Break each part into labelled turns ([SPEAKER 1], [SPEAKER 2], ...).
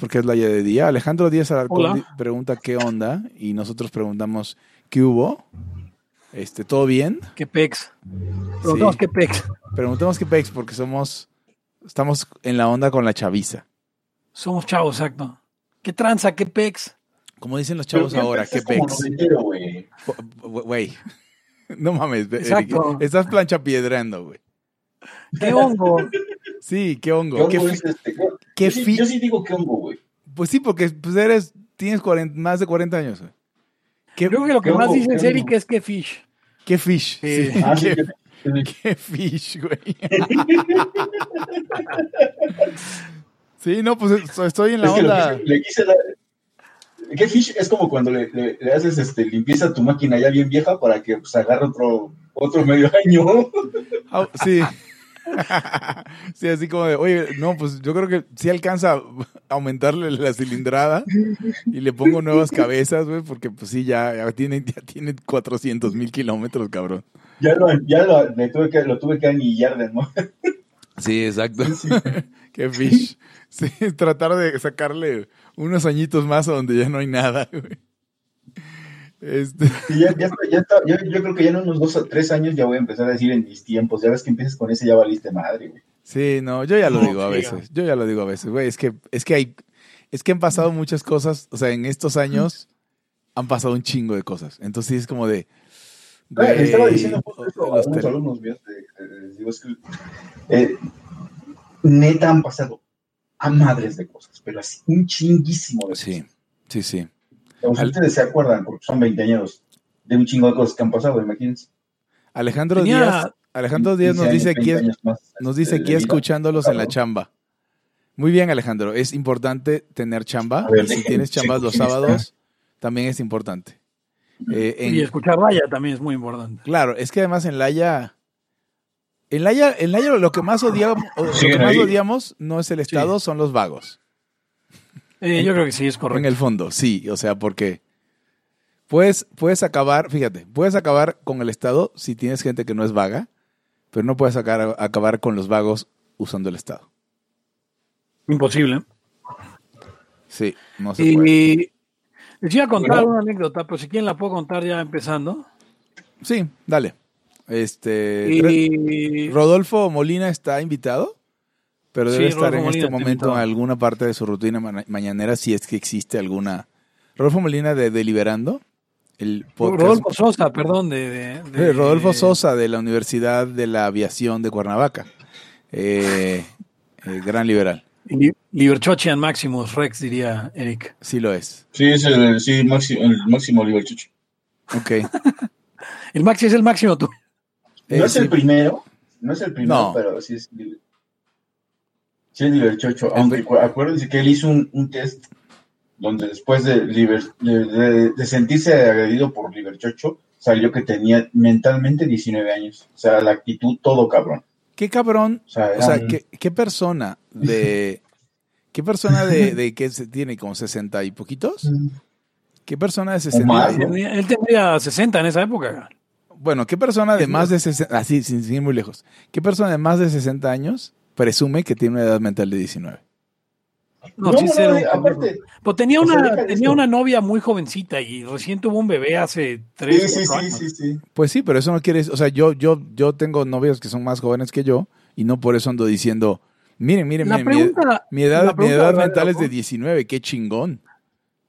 [SPEAKER 1] porque es la ya de día. Alejandro Díaz Alarcón
[SPEAKER 2] Hola.
[SPEAKER 1] pregunta qué onda y nosotros preguntamos qué hubo. Este, ¿todo bien?
[SPEAKER 2] ¿Qué pex? Preguntamos
[SPEAKER 1] Sí.
[SPEAKER 2] qué pex.
[SPEAKER 1] Preguntamos qué pex porque somos estamos en la onda con la chaviza.
[SPEAKER 2] Somos chavos, exacto. ¿Qué tranza? ¿Qué pex?
[SPEAKER 1] Como dicen los chavos
[SPEAKER 3] Pero
[SPEAKER 1] ahora,
[SPEAKER 3] Pex
[SPEAKER 1] qué pex.
[SPEAKER 3] güey.
[SPEAKER 1] No mames, Eric,
[SPEAKER 2] Exacto.
[SPEAKER 1] estás plancha piedrando, güey.
[SPEAKER 2] ¿Qué hongo?
[SPEAKER 1] Sí, qué hongo.
[SPEAKER 3] ¿Qué
[SPEAKER 1] Qué
[SPEAKER 3] hongo es este?
[SPEAKER 1] qué
[SPEAKER 3] yo, sí,
[SPEAKER 1] fi-
[SPEAKER 3] yo sí digo qué hongo, güey.
[SPEAKER 1] Pues sí, porque pues eres, tienes 40 más de 40 años. güey. ¿Qué,
[SPEAKER 2] Creo que lo que
[SPEAKER 3] ¿Qué
[SPEAKER 2] más dice
[SPEAKER 3] ¿Qué
[SPEAKER 2] es Eric es que fish.
[SPEAKER 1] qué fish.
[SPEAKER 2] Sí.
[SPEAKER 1] Sí,
[SPEAKER 3] Ah, sí,
[SPEAKER 1] qué,
[SPEAKER 3] que-
[SPEAKER 1] qué fish, güey. Sí, no, pues so- estoy en la
[SPEAKER 3] es que
[SPEAKER 1] onda.
[SPEAKER 3] quise- le quise dar. ¿Qué fish? Es como cuando le, le- le haces este, limpieza a tu máquina ya bien vieja para que pues, agarre otro, otro medio año.
[SPEAKER 1] Ah, sí. sí, así como de, oye, no, pues yo creo que sí alcanza a aumentarle la cilindrada y le pongo nuevas cabezas, güey, porque pues sí, ya, ya tiene, ya tiene 400 mil kilómetros, cabrón.
[SPEAKER 3] ya lo, ya lo, le tuve que, lo tuve que anillar de nuevo.
[SPEAKER 1] Sí, exacto. Qué fish. Sí, tratar de sacarle unos añitos más a donde ya no hay nada, güey. Este,
[SPEAKER 3] Sí, ya, ya, está- ya está- yo, yo creo que ya en unos dos o tres años ya voy a empezar a decir en mis tiempos. Ya ves que empiezas con ese, ya valiste madre, güey.
[SPEAKER 1] sí, no, yo ya lo
[SPEAKER 2] No,
[SPEAKER 1] digo a veces. Yo ya lo digo a veces, güey. Es que, es que hay, es que han pasado muchas cosas. O sea, en estos años han pasado un chingo de cosas. Entonces es como de.
[SPEAKER 3] Ah, le estaba
[SPEAKER 1] güey,
[SPEAKER 3] diciendo justo eso a
[SPEAKER 1] los
[SPEAKER 3] unos alumnos míos. de- de- les digo, es que, eh, neta han pasado a madres de cosas, pero así un chinguísimo de
[SPEAKER 1] Sí,
[SPEAKER 3] cosas.
[SPEAKER 1] sí, sí. Al-
[SPEAKER 3] ustedes se acuerdan, porque son 20 años de un chingo de cosas que han pasado, imagínense.
[SPEAKER 1] Alejandro
[SPEAKER 2] Tenía-
[SPEAKER 1] Díaz, Alejandro Díaz
[SPEAKER 3] 15
[SPEAKER 1] nos dice aquí,
[SPEAKER 3] 20 años más,
[SPEAKER 1] nos dice aquí escuchándolos en la chamba. Muy bien, Alejandro. Es importante tener chamba.
[SPEAKER 3] Ver,
[SPEAKER 1] si tienes chambas los sábados, también es importante. Eh, en-
[SPEAKER 2] Y escuchar raya también es muy importante.
[SPEAKER 1] Claro, es que además en Laia. En Laia, en Laia lo que más odiamos, lo que más odiamos no es el Estado, son los vagos.
[SPEAKER 2] Eh, yo creo que sí, es
[SPEAKER 1] En
[SPEAKER 2] correcto.
[SPEAKER 1] el fondo, sí. O sea, porque puedes, puedes acabar, fíjate, puedes acabar con el Estado si tienes gente que no es vaga, pero no puedes sacar- acabar con los vagos usando el Estado.
[SPEAKER 2] Imposible.
[SPEAKER 1] Sí, no se puede.
[SPEAKER 2] Y les iba a contar
[SPEAKER 3] Bueno.
[SPEAKER 2] una anécdota, pero si quieren la puedo contar ya empezando.
[SPEAKER 1] Sí, dale. Este.
[SPEAKER 2] Y
[SPEAKER 1] Rodolfo Molina está invitado, pero debe
[SPEAKER 2] Sí,
[SPEAKER 1] estar
[SPEAKER 2] Rodolfo
[SPEAKER 1] en
[SPEAKER 2] Molina
[SPEAKER 1] este momento en alguna parte de su rutina ma- mañanera, si es que existe alguna. Rodolfo Molina de Deliberando, el podcast.
[SPEAKER 2] Rodolfo Sosa, perdón, de, de- de-
[SPEAKER 1] Rodolfo Sosa de la Universidad de la Aviación de Cuernavaca. Eh, eh, gran liberal,
[SPEAKER 2] Li- Liberchochian Maximus Rex, diría Eric.
[SPEAKER 1] sí lo es.
[SPEAKER 3] Sí, es el, sí, máximo, el máximo.
[SPEAKER 1] Ok.
[SPEAKER 2] El Maxi es el máximo tú.
[SPEAKER 3] No
[SPEAKER 1] Eh,
[SPEAKER 3] es
[SPEAKER 1] sí.
[SPEAKER 3] el primero, no es el primero,
[SPEAKER 1] No.
[SPEAKER 3] pero sí es. Sí es Liber Chocho, aunque cu- acuérdense que él hizo un, un test donde después de, Liber- de, de- de sentirse agredido por Liber Chocho, salió que tenía mentalmente 19 años. O sea, la actitud todo cabrón.
[SPEAKER 1] Qué cabrón,
[SPEAKER 3] O sea,
[SPEAKER 1] o sea,
[SPEAKER 3] eran-
[SPEAKER 1] qué, qué persona de. ¿Qué persona de, de que se tiene como 60 y poquitos? ¿Qué persona de 60?
[SPEAKER 3] más, ¿no?
[SPEAKER 2] Tenía- Él tendría 60 en esa época.
[SPEAKER 1] Bueno, ¿qué persona de más de 60, así, sin, sin ir muy lejos, qué persona de más de 60 años presume que tiene una edad mental de 19?
[SPEAKER 2] No,
[SPEAKER 3] No,
[SPEAKER 2] sí,
[SPEAKER 3] no,
[SPEAKER 2] cero.
[SPEAKER 3] no, aparte,
[SPEAKER 2] Pero tenía
[SPEAKER 3] sea,
[SPEAKER 2] una, tenía una novia muy jovencita y recién tuvo un bebé hace tres
[SPEAKER 3] sí,
[SPEAKER 2] cuatro
[SPEAKER 3] sí,
[SPEAKER 2] años.
[SPEAKER 3] sí, sí.
[SPEAKER 1] Pues sí, pero eso no quiere decir, o sea, yo, yo, yo tengo novios que son más jóvenes que yo y no por eso ando diciendo, miren, miren,
[SPEAKER 2] La
[SPEAKER 1] miren, mi,
[SPEAKER 2] pregunta,
[SPEAKER 1] mi edad, mi edad mental es de
[SPEAKER 2] Hugo,
[SPEAKER 1] 19, qué chingón.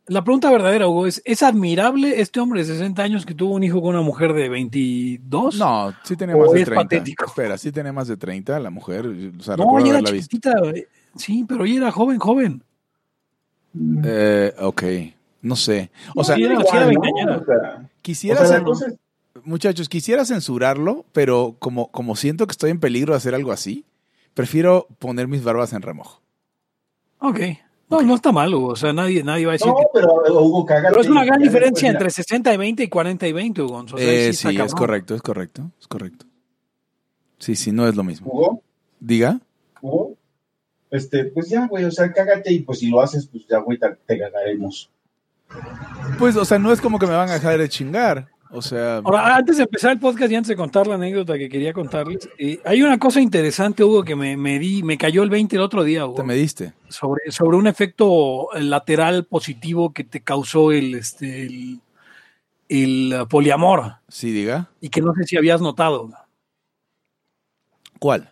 [SPEAKER 2] La pregunta verdadera, Hugo, es, ¿es admirable este hombre de 60 años que tuvo un hijo con una mujer de 22?
[SPEAKER 1] No, sí tenía más de
[SPEAKER 2] es
[SPEAKER 1] 30.
[SPEAKER 2] patético.
[SPEAKER 1] Espera, sí tenía más de 30 la mujer, o sea,
[SPEAKER 2] no, ella era chiquitita. eh, Sí, pero ella era joven, joven.
[SPEAKER 1] Eh, ok, no sé. O sea,
[SPEAKER 2] sí, era-
[SPEAKER 3] igual,
[SPEAKER 2] sí era
[SPEAKER 3] ¿no?
[SPEAKER 2] veinteañera.
[SPEAKER 3] O sea,
[SPEAKER 1] quisiera
[SPEAKER 3] o sea,
[SPEAKER 1] Muchachos, quisiera censurarlo, pero como, como siento que estoy en peligro de hacer algo así, prefiero poner mis barbas en remojo.
[SPEAKER 2] Ok. No, no está mal, Hugo. O sea, nadie, nadie va a decir
[SPEAKER 3] No,
[SPEAKER 2] que...
[SPEAKER 3] pero eh, Hugo, cágate.
[SPEAKER 2] Pero es una gran diferencia entre 60 y 20 y 40 y 20, Hugo. O sea,
[SPEAKER 1] Eh, sí, es correcto, es correcto, es correcto. Sí, sí, no es lo mismo.
[SPEAKER 3] Hugo,
[SPEAKER 1] Diga.
[SPEAKER 3] Hugo, este, pues ya, güey, o sea, cágate y pues si lo haces, pues ya, güey, te, te cagaremos.
[SPEAKER 1] Pues, o sea, no es como que me van a dejar de chingar. O sea.
[SPEAKER 2] Ahora, antes de empezar el podcast y antes de contar la anécdota que quería contarles, eh, hay una cosa interesante, Hugo, que me, me, di, me cayó el 20 el otro día, Hugo.
[SPEAKER 1] ¿Te me diste?
[SPEAKER 2] Sobre, sobre un efecto lateral positivo que te causó el, este, el, el poliamor.
[SPEAKER 1] Sí, diga.
[SPEAKER 2] Y que no sé si habías notado.
[SPEAKER 1] ¿Cuál?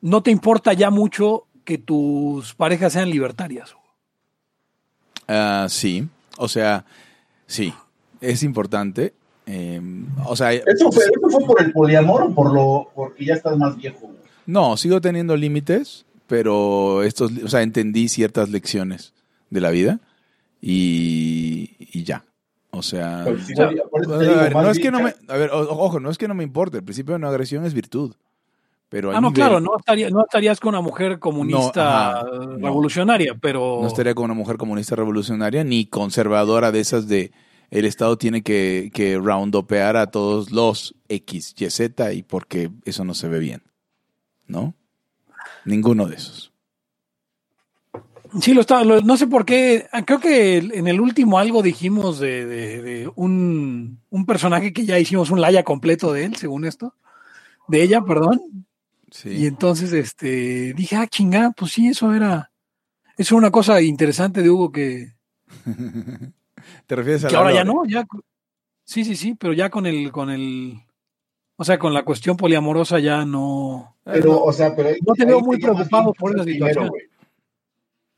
[SPEAKER 2] No te importa ya mucho que tus parejas sean libertarias.
[SPEAKER 1] Uh, sí, o sea, sí, es importante. Eh, o sea,
[SPEAKER 3] ¿Eso fue, ¿Eso fue, por el poliamor o por lo porque ya estás más viejo?
[SPEAKER 1] No, sigo teniendo límites, pero estos, o sea, entendí ciertas lecciones de la vida y, y ya. O sea,
[SPEAKER 3] Pues
[SPEAKER 1] a ver, no es que no me, a ver, ojo, no es que no me importe. El principio de no agresión es virtud. Pero
[SPEAKER 2] ah, no, nivel... claro, no, estaría, no estarías con una mujer comunista no, revolucionaria,
[SPEAKER 1] no.
[SPEAKER 2] pero.
[SPEAKER 1] No estaría con una mujer comunista revolucionaria ni conservadora de esas de el Estado tiene que, que roundopear a todos los X, Y, Z y porque eso no se ve bien. ¿No? Ninguno de esos.
[SPEAKER 2] Sí, lo está, lo, no sé por qué. Creo que en el último algo dijimos de, de, de un, un personaje que ya hicimos un laya completo de él, según esto. De ella, perdón.
[SPEAKER 1] Sí.
[SPEAKER 2] Y entonces este, dije, ah, chingada, pues sí, eso era. Eso era una cosa interesante de Hugo que.
[SPEAKER 1] ¿Te refieres a
[SPEAKER 2] que
[SPEAKER 1] la
[SPEAKER 2] ahora ya no, ya. Sí, sí, sí, pero ya con el, con el. O sea, con la cuestión poliamorosa ya no.
[SPEAKER 3] Pero, o sea, pero.
[SPEAKER 2] No te veo muy preocupado por esa situación.
[SPEAKER 3] Güey.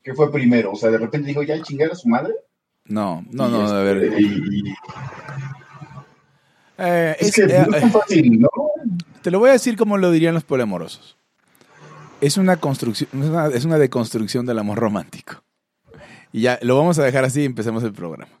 [SPEAKER 3] ¿Qué fue primero? O sea, de repente dijo, ya chingar a su madre.
[SPEAKER 1] No, no, no,
[SPEAKER 3] este,
[SPEAKER 1] a ver.
[SPEAKER 3] Y,
[SPEAKER 1] eh,
[SPEAKER 3] es,
[SPEAKER 1] es,
[SPEAKER 3] que
[SPEAKER 1] eh,
[SPEAKER 3] no es fácil, ¿no?
[SPEAKER 1] Te lo voy a decir como lo dirían los poliamorosos. Es una construcción, es una, es una deconstrucción del amor romántico. Y ya, lo vamos a dejar así y empecemos el programa.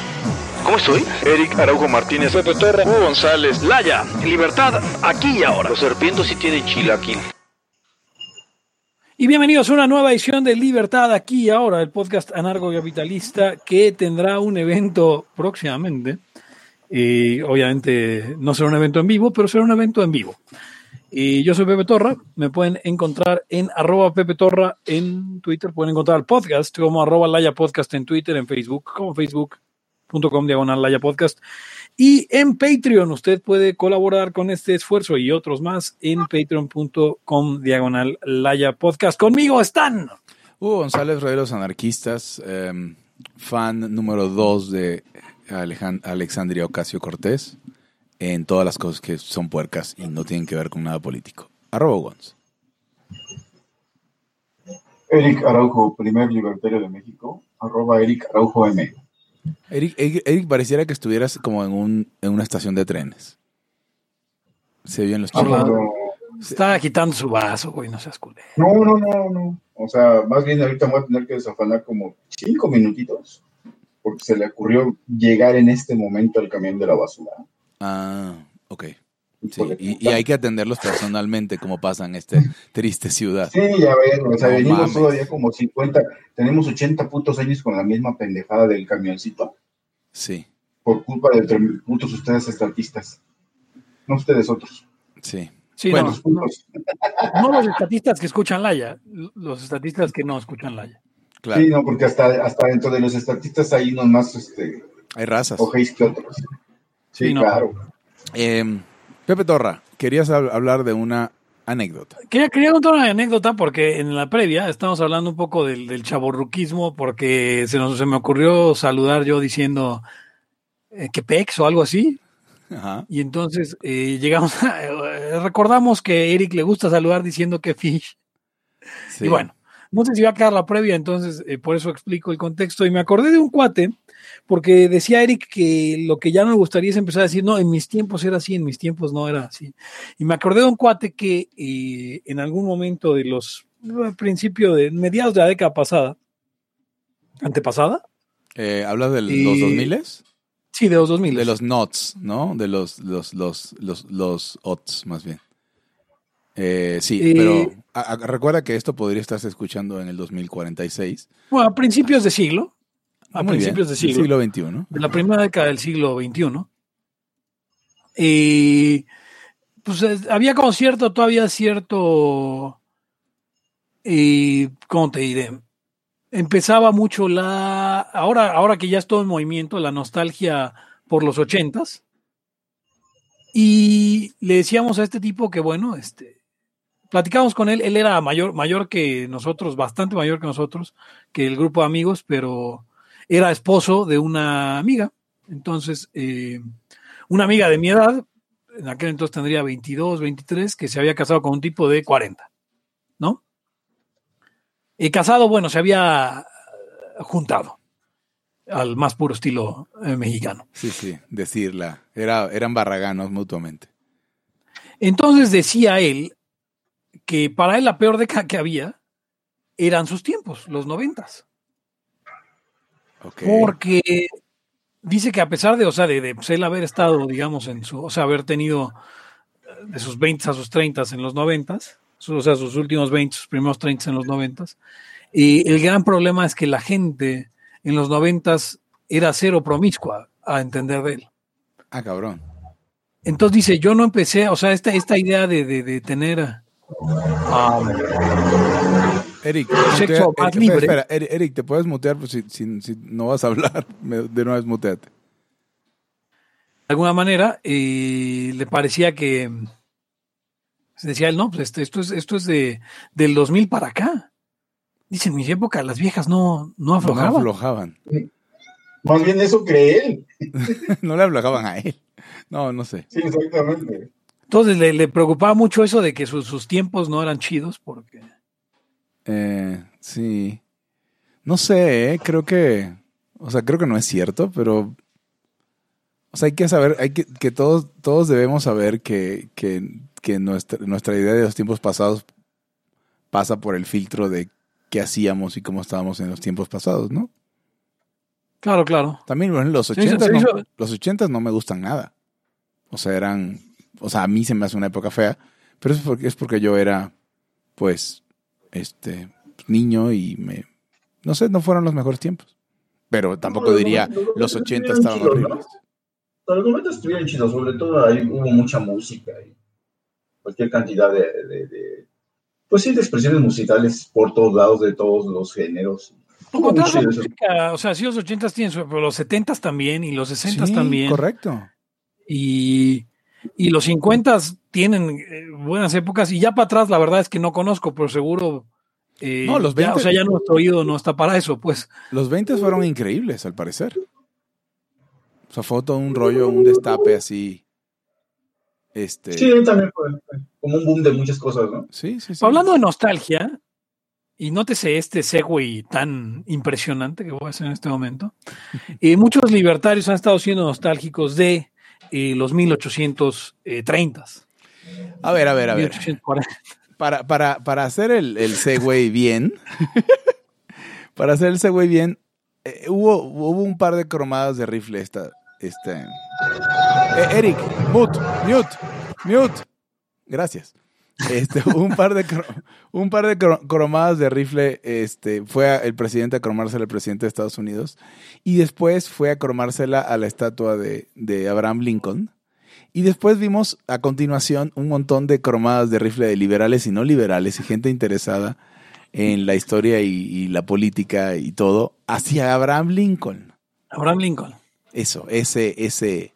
[SPEAKER 4] ¿Cómo estoy? Eric Araujo Martínez, Pepe Torra, Hugo González,
[SPEAKER 5] Laya, libertad aquí y ahora.
[SPEAKER 6] Los serpientes sí tienen chilaquil.
[SPEAKER 2] Y bienvenidos a una nueva edición de Libertad aquí y ahora, el podcast anarcocapitalista que tendrá un evento próximamente. Y obviamente no será un evento en vivo, pero será un evento en vivo. Y yo soy Pepe Torra, me pueden encontrar en arroba Pepe Torra en Twitter, pueden encontrar el podcast como arroba Laya Podcast en Twitter, en Facebook, como facebook.com diagonal Laya Podcast. Y en Patreon usted puede colaborar con este esfuerzo y otros más en patreon.com diagonal Laya Podcast. Conmigo están.
[SPEAKER 1] Hugo González, Rey los Anarquistas, eh, fan número dos de Alejan- Alexandria Ocasio Cortés, en todas las cosas que son puercas y no tienen que ver con nada político. Arroba Gonz.
[SPEAKER 3] Eric Araujo, primer libertario de México, arroba Eric Araujo M.
[SPEAKER 1] Eric, Eric, Eric, pareciera que estuvieras como en, un, en una estación de trenes. Se vio en los
[SPEAKER 2] Hola.
[SPEAKER 1] chicos.
[SPEAKER 2] Está quitando su vaso, güey, no seas culero.
[SPEAKER 3] no, no, no, no. O sea, más bien ahorita voy a tener que desafanar como cinco minutitos porque se le ocurrió llegar en este momento al camión de la basura.
[SPEAKER 1] Ah, ok. Sí, y, y hay que atenderlos personalmente como pasa en esta triste ciudad.
[SPEAKER 3] Sí, ya ven, o sea,
[SPEAKER 1] No
[SPEAKER 3] venimos
[SPEAKER 1] mames.
[SPEAKER 3] todavía como 50, tenemos 80 putos años con la misma pendejada del camioncito
[SPEAKER 1] Sí,
[SPEAKER 3] por culpa de putos ustedes estatistas. No ustedes otros.
[SPEAKER 1] sí.
[SPEAKER 2] Sí,
[SPEAKER 1] Bueno,
[SPEAKER 2] no, no,
[SPEAKER 3] putos.
[SPEAKER 2] no los estatistas que escuchan Laya, los estatistas que no escuchan Laya.
[SPEAKER 1] Claro.
[SPEAKER 3] Sí, no, porque hasta, hasta dentro de los estatistas hay unos más este,
[SPEAKER 1] Hay razas.
[SPEAKER 3] ojéis que otros. Sí,
[SPEAKER 2] Sí, no.
[SPEAKER 3] claro.
[SPEAKER 1] Eh, Pepe Torra, querías hab- hablar de una anécdota.
[SPEAKER 2] Quería, quería contar una anécdota porque en la previa estamos hablando un poco del, del chaborruquismo porque se, nos, se me ocurrió saludar yo diciendo eh, que pex o algo así.
[SPEAKER 1] Ajá.
[SPEAKER 2] Y entonces eh, llegamos, a- eh, recordamos que Eric le gusta saludar diciendo que fish.
[SPEAKER 1] Sí.
[SPEAKER 2] Y bueno, no sé si va a quedar la previa, entonces eh, por eso explico el contexto. Y me acordé de un cuate, porque decía Eric que lo que ya me gustaría es empezar a decir, no, en mis tiempos era así, en mis tiempos no era así. Y me acordé de un cuate que eh, en algún momento de los al principio de mediados de la década pasada, antepasada,
[SPEAKER 1] Eh, ¿Hablas de los
[SPEAKER 2] Y-
[SPEAKER 1] 2000
[SPEAKER 2] sí, de los 2000.
[SPEAKER 1] De los NOTs, ¿no? De los, los, los, los, los OTS, más bien. Eh, sí,
[SPEAKER 2] Eh,
[SPEAKER 1] pero a- a- recuerda que esto podría estarse escuchando en el 2046.
[SPEAKER 2] Bueno, a principios de siglo, a
[SPEAKER 1] Muy
[SPEAKER 2] principios de
[SPEAKER 1] del
[SPEAKER 2] siglo,
[SPEAKER 1] siglo XXI,
[SPEAKER 2] de la primera década del siglo XXI. Y pues es- había como cierto, todavía cierto, y ¿cómo te diré? Empezaba mucho la, ahora, ahora que ya es todo en movimiento, la nostalgia por los ochentas. Y le decíamos a este tipo que, bueno, este, platicamos con él, él era mayor, mayor que nosotros, bastante mayor que nosotros, que el grupo de amigos, pero era esposo de una amiga. Entonces, eh, una amiga de mi edad, en aquel entonces tendría 22, 23, que se había casado con un tipo de 40, ¿no? Y casado, bueno, se había eh, juntado al más puro estilo eh, mexicano.
[SPEAKER 1] Sí, sí, decirla. Era, eran barraganos mutuamente.
[SPEAKER 2] Entonces decía él que para él la peor década que había eran sus tiempos, los noventas.
[SPEAKER 1] Ok.
[SPEAKER 2] Porque dice que a pesar de, o sea, de, de, pues, él haber estado, digamos, en su, o sea, haber tenido eh, de sus 20 a sus 30 en los 90, su- o sea, sus últimos 20, sus primeros 30 en los 90, y el gran problema es que la gente en los 90 era cero promiscua, a entender de él.
[SPEAKER 1] Ah, cabrón.
[SPEAKER 2] Entonces dice, yo no empecé, o sea, esta, esta idea de, de, de tener... um,
[SPEAKER 1] Eric,
[SPEAKER 2] Sexo
[SPEAKER 1] mutea-
[SPEAKER 2] más libre.
[SPEAKER 1] espera, Eric, Eric, ¿te puedes mutear? Pues si, si- si no vas a hablar, me- de una vez muteate.
[SPEAKER 2] de alguna manera, eh, le parecía que mm, decía él, no, pues esto, esto es, esto es de, del 2000 para acá. Dice, en mi época las viejas no, no
[SPEAKER 1] No
[SPEAKER 2] aflojaban.
[SPEAKER 1] aflojaban.
[SPEAKER 3] Más bien eso cree él.
[SPEAKER 1] no le aflojaban a él. No, no sé.
[SPEAKER 3] Sí, exactamente.
[SPEAKER 2] Entonces le, le preocupaba mucho eso de que sus, sus tiempos no eran chidos porque...
[SPEAKER 1] Eh, sí. No sé, eh, creo que. O sea, creo que no es cierto, pero. O sea, hay que saber, hay que, que todos, todos debemos saber que, que, que nuestra, nuestra idea de los tiempos pasados pasa por el filtro de qué hacíamos y cómo estábamos en los tiempos pasados, ¿no?
[SPEAKER 2] Claro, claro.
[SPEAKER 1] También bueno, los
[SPEAKER 2] Se
[SPEAKER 1] 80
[SPEAKER 2] hizo- se
[SPEAKER 1] no, los 80 no me gustan nada. O sea, eran, o sea, a mí se me hace una época fea, pero es porque, es porque yo era, pues, este, niño y me, no sé, no fueron los mejores tiempos. Pero tampoco
[SPEAKER 3] No,
[SPEAKER 1] diría,
[SPEAKER 3] no, no,
[SPEAKER 1] los
[SPEAKER 3] no,
[SPEAKER 1] 80
[SPEAKER 3] no,
[SPEAKER 1] estaban
[SPEAKER 3] chidos, ¿no?
[SPEAKER 1] horribles.
[SPEAKER 3] Los momentos estuvieron chidos, sobre todo ahí hubo mucha música y cualquier cantidad de, de- de- pues sí, de expresiones musicales por todos lados, de todos los géneros.
[SPEAKER 2] Contra la
[SPEAKER 3] chido
[SPEAKER 2] música, o sea, sí los 80 tienen, su- pero los 70 también y los 60
[SPEAKER 1] Sí,
[SPEAKER 2] también.
[SPEAKER 1] correcto.
[SPEAKER 2] Y, y los 50 tienen eh, buenas épocas y ya para atrás la verdad es que no conozco, pero seguro... eh,
[SPEAKER 1] No, los
[SPEAKER 2] ya,
[SPEAKER 1] 20
[SPEAKER 2] o sea, ya nuestro oído no está para eso, pues.
[SPEAKER 1] Los 20 fueron increíbles, al parecer. O sea, fue todo un rollo, un destape así. Este.
[SPEAKER 3] Sí, también fue como un boom de muchas cosas, ¿no?
[SPEAKER 1] sí, sí, sí.
[SPEAKER 2] Hablando de nostalgia, y nótese este segue tan impresionante que voy a hacer en este momento, eh, muchos libertarios han estado siendo nostálgicos de eh, los 1830.
[SPEAKER 1] A ver, a ver, a ver.
[SPEAKER 2] 1840.
[SPEAKER 1] Para, para, para hacer el, el segue bien, para hacer el segue bien, eh, hubo, hubo un par de cromadas de rifle esta, este. Eh, Eric, mute, mute, mute. Gracias. Este, un par de un par de cro- cromadas de rifle, este, fue el presidente a cromársela al presidente de Estados Unidos y después fue a cromársela a la estatua de, de Abraham Lincoln. Y después vimos a continuación un montón de cromadas de rifle de liberales y no liberales y gente interesada en la historia y, y la política y todo hacia Abraham Lincoln.
[SPEAKER 2] Abraham Lincoln.
[SPEAKER 1] Eso, ese, ese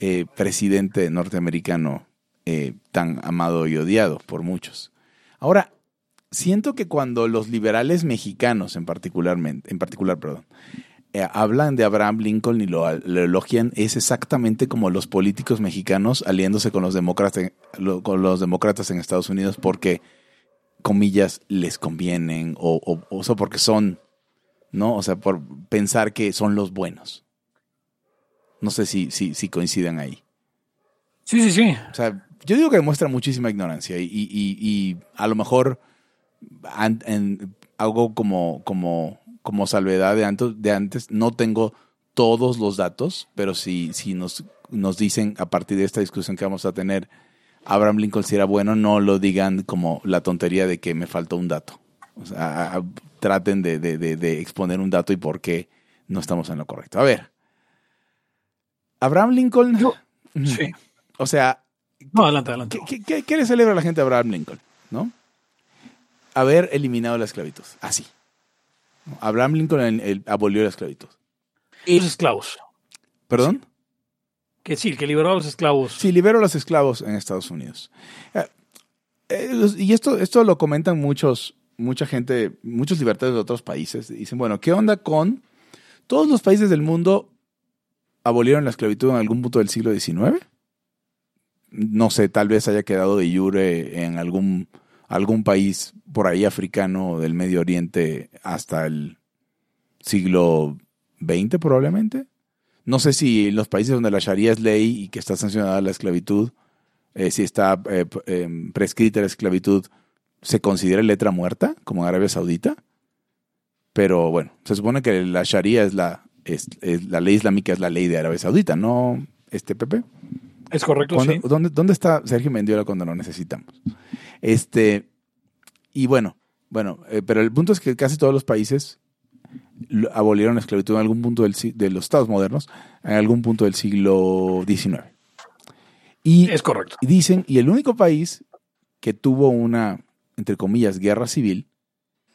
[SPEAKER 1] eh, presidente norteamericano eh, tan amado y odiado por muchos. Ahora, siento que cuando los liberales mexicanos en particularmente, en particular, perdón, eh, hablan de Abraham Lincoln y lo, lo elogian, es exactamente como los políticos mexicanos aliándose con los demócratas, lo- con los demócratas en Estados Unidos porque, comillas, les convienen o, o, o sea, porque son, ¿no? O sea, por pensar que son los buenos. No sé si, si, si coinciden ahí.
[SPEAKER 2] Sí, sí, sí.
[SPEAKER 1] O sea, yo digo que demuestra muchísima ignorancia y, y- y- y a lo mejor an- en- algo como, como, como salvedad de antes, de antes, no tengo todos los datos, pero si, si nos, nos dicen a partir de esta discusión que vamos a tener, Abraham Lincoln si era bueno, no lo digan como la tontería de que me faltó un dato. O sea, a- a- traten de, de- de- de exponer un dato y por qué no estamos en lo correcto. A ver. Abraham Lincoln.
[SPEAKER 2] Yo-. Sí.
[SPEAKER 1] O sea,
[SPEAKER 2] No, adelante, adelante.
[SPEAKER 1] ¿qué, qué- qué- qué le celebra a la gente a Abraham Lincoln? ¿No? Haber eliminado la esclavitud. Así. Abraham Lincoln el- el- abolió la esclavitud.
[SPEAKER 2] Y los esclavos.
[SPEAKER 1] ¿Perdón?
[SPEAKER 2] Que sí, que liberó a los esclavos.
[SPEAKER 1] Sí, liberó a los esclavos en Estados Unidos. Eh, eh, y esto, esto lo comentan muchos, mucha gente, muchos libertarios de otros países. Dicen, bueno, ¿qué onda con todos los países del mundo abolieron la esclavitud en algún punto del siglo XIX? No sé, tal vez haya quedado de jure en algún, algún país por ahí africano del Medio Oriente hasta el siglo XX probablemente. No sé si en los países donde la Sharia es ley y que está sancionada la esclavitud, eh, si está eh, eh, prescrita la esclavitud, se considera letra muerta, como en Arabia Saudita. Pero bueno, se supone que la Sharia es la, es, es- la ley islámica es la ley de Arabia Saudita, ¿no, este Pepe?
[SPEAKER 2] Es correcto,
[SPEAKER 1] ¿Cuándo-
[SPEAKER 2] sí.
[SPEAKER 1] ¿dónde, dónde está Sergio Mendiola cuando lo necesitamos? Este, y bueno, bueno, eh, pero el punto es que casi todos los países abolieron la esclavitud en algún punto del, de los estados modernos, en algún punto del siglo XIX. Y
[SPEAKER 2] Es correcto.
[SPEAKER 1] y dicen, y el único país que tuvo una, entre comillas, guerra civil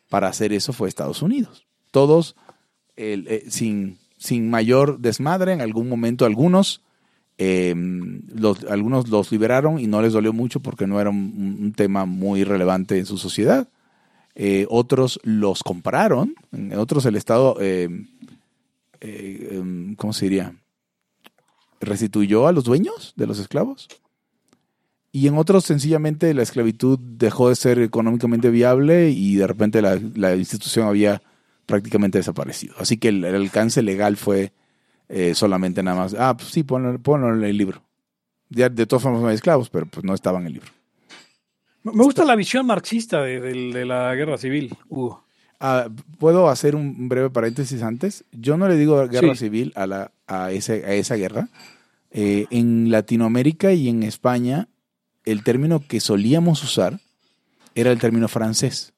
[SPEAKER 1] para hacer eso fue Estados Unidos. Todos el- eh, sin, sin mayor desmadre, en algún momento algunos, eh, algunos los liberaron y no les dolió mucho porque no era un, tema muy relevante en su sociedad. Eh, otros los compraron, en otros el Estado, eh, em, ¿cómo se diría? Restituyó a los dueños de los esclavos. Y en otros sencillamente la esclavitud dejó de ser económicamente viable y de repente la, la institución había prácticamente desaparecido. Así que el alcance legal fue eh, solamente nada más, ah, pues sí, ponlo, ponlo en el libro. Ya, de todas formas no hay esclavos, pero pues no estaba en el libro.
[SPEAKER 2] Me gusta la visión marxista de, de- de la guerra civil. Uh,
[SPEAKER 1] Ah, ¿Puedo hacer un breve paréntesis antes? Yo no le digo guerra
[SPEAKER 2] Sí.
[SPEAKER 1] civil a, la, a, ese, a esa guerra. Eh, en Latinoamérica y en España, el término que solíamos usar era el término francés,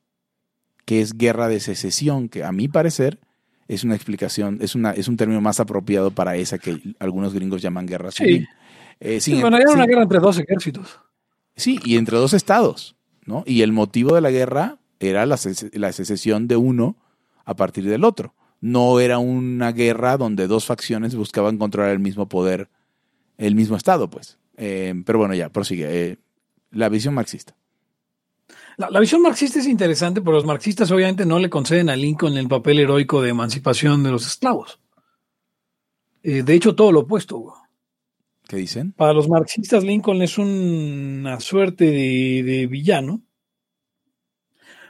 [SPEAKER 1] que es guerra de secesión, que a mi parecer es una explicación, es, una, es un término más apropiado para esa que algunos gringos llaman guerra
[SPEAKER 2] Sí.
[SPEAKER 1] civil. Eh,
[SPEAKER 2] sí,
[SPEAKER 1] sin-
[SPEAKER 2] bueno, era una guerra entre dos ejércitos.
[SPEAKER 1] Sí, y entre dos estados, ¿no? Y el motivo de la guerra era la, la secesión de uno a partir del otro. No era una guerra donde dos facciones buscaban controlar el mismo poder, el mismo estado, pues. Eh, pero bueno, ya, prosigue. Eh, la visión marxista.
[SPEAKER 2] La, la visión marxista es interesante, pero los marxistas obviamente no le conceden a Lincoln el papel heroico de emancipación de los esclavos. Eh, de hecho, todo lo opuesto. güey.
[SPEAKER 1] ¿Qué dicen?
[SPEAKER 2] Para los marxistas, Lincoln es una suerte de, de villano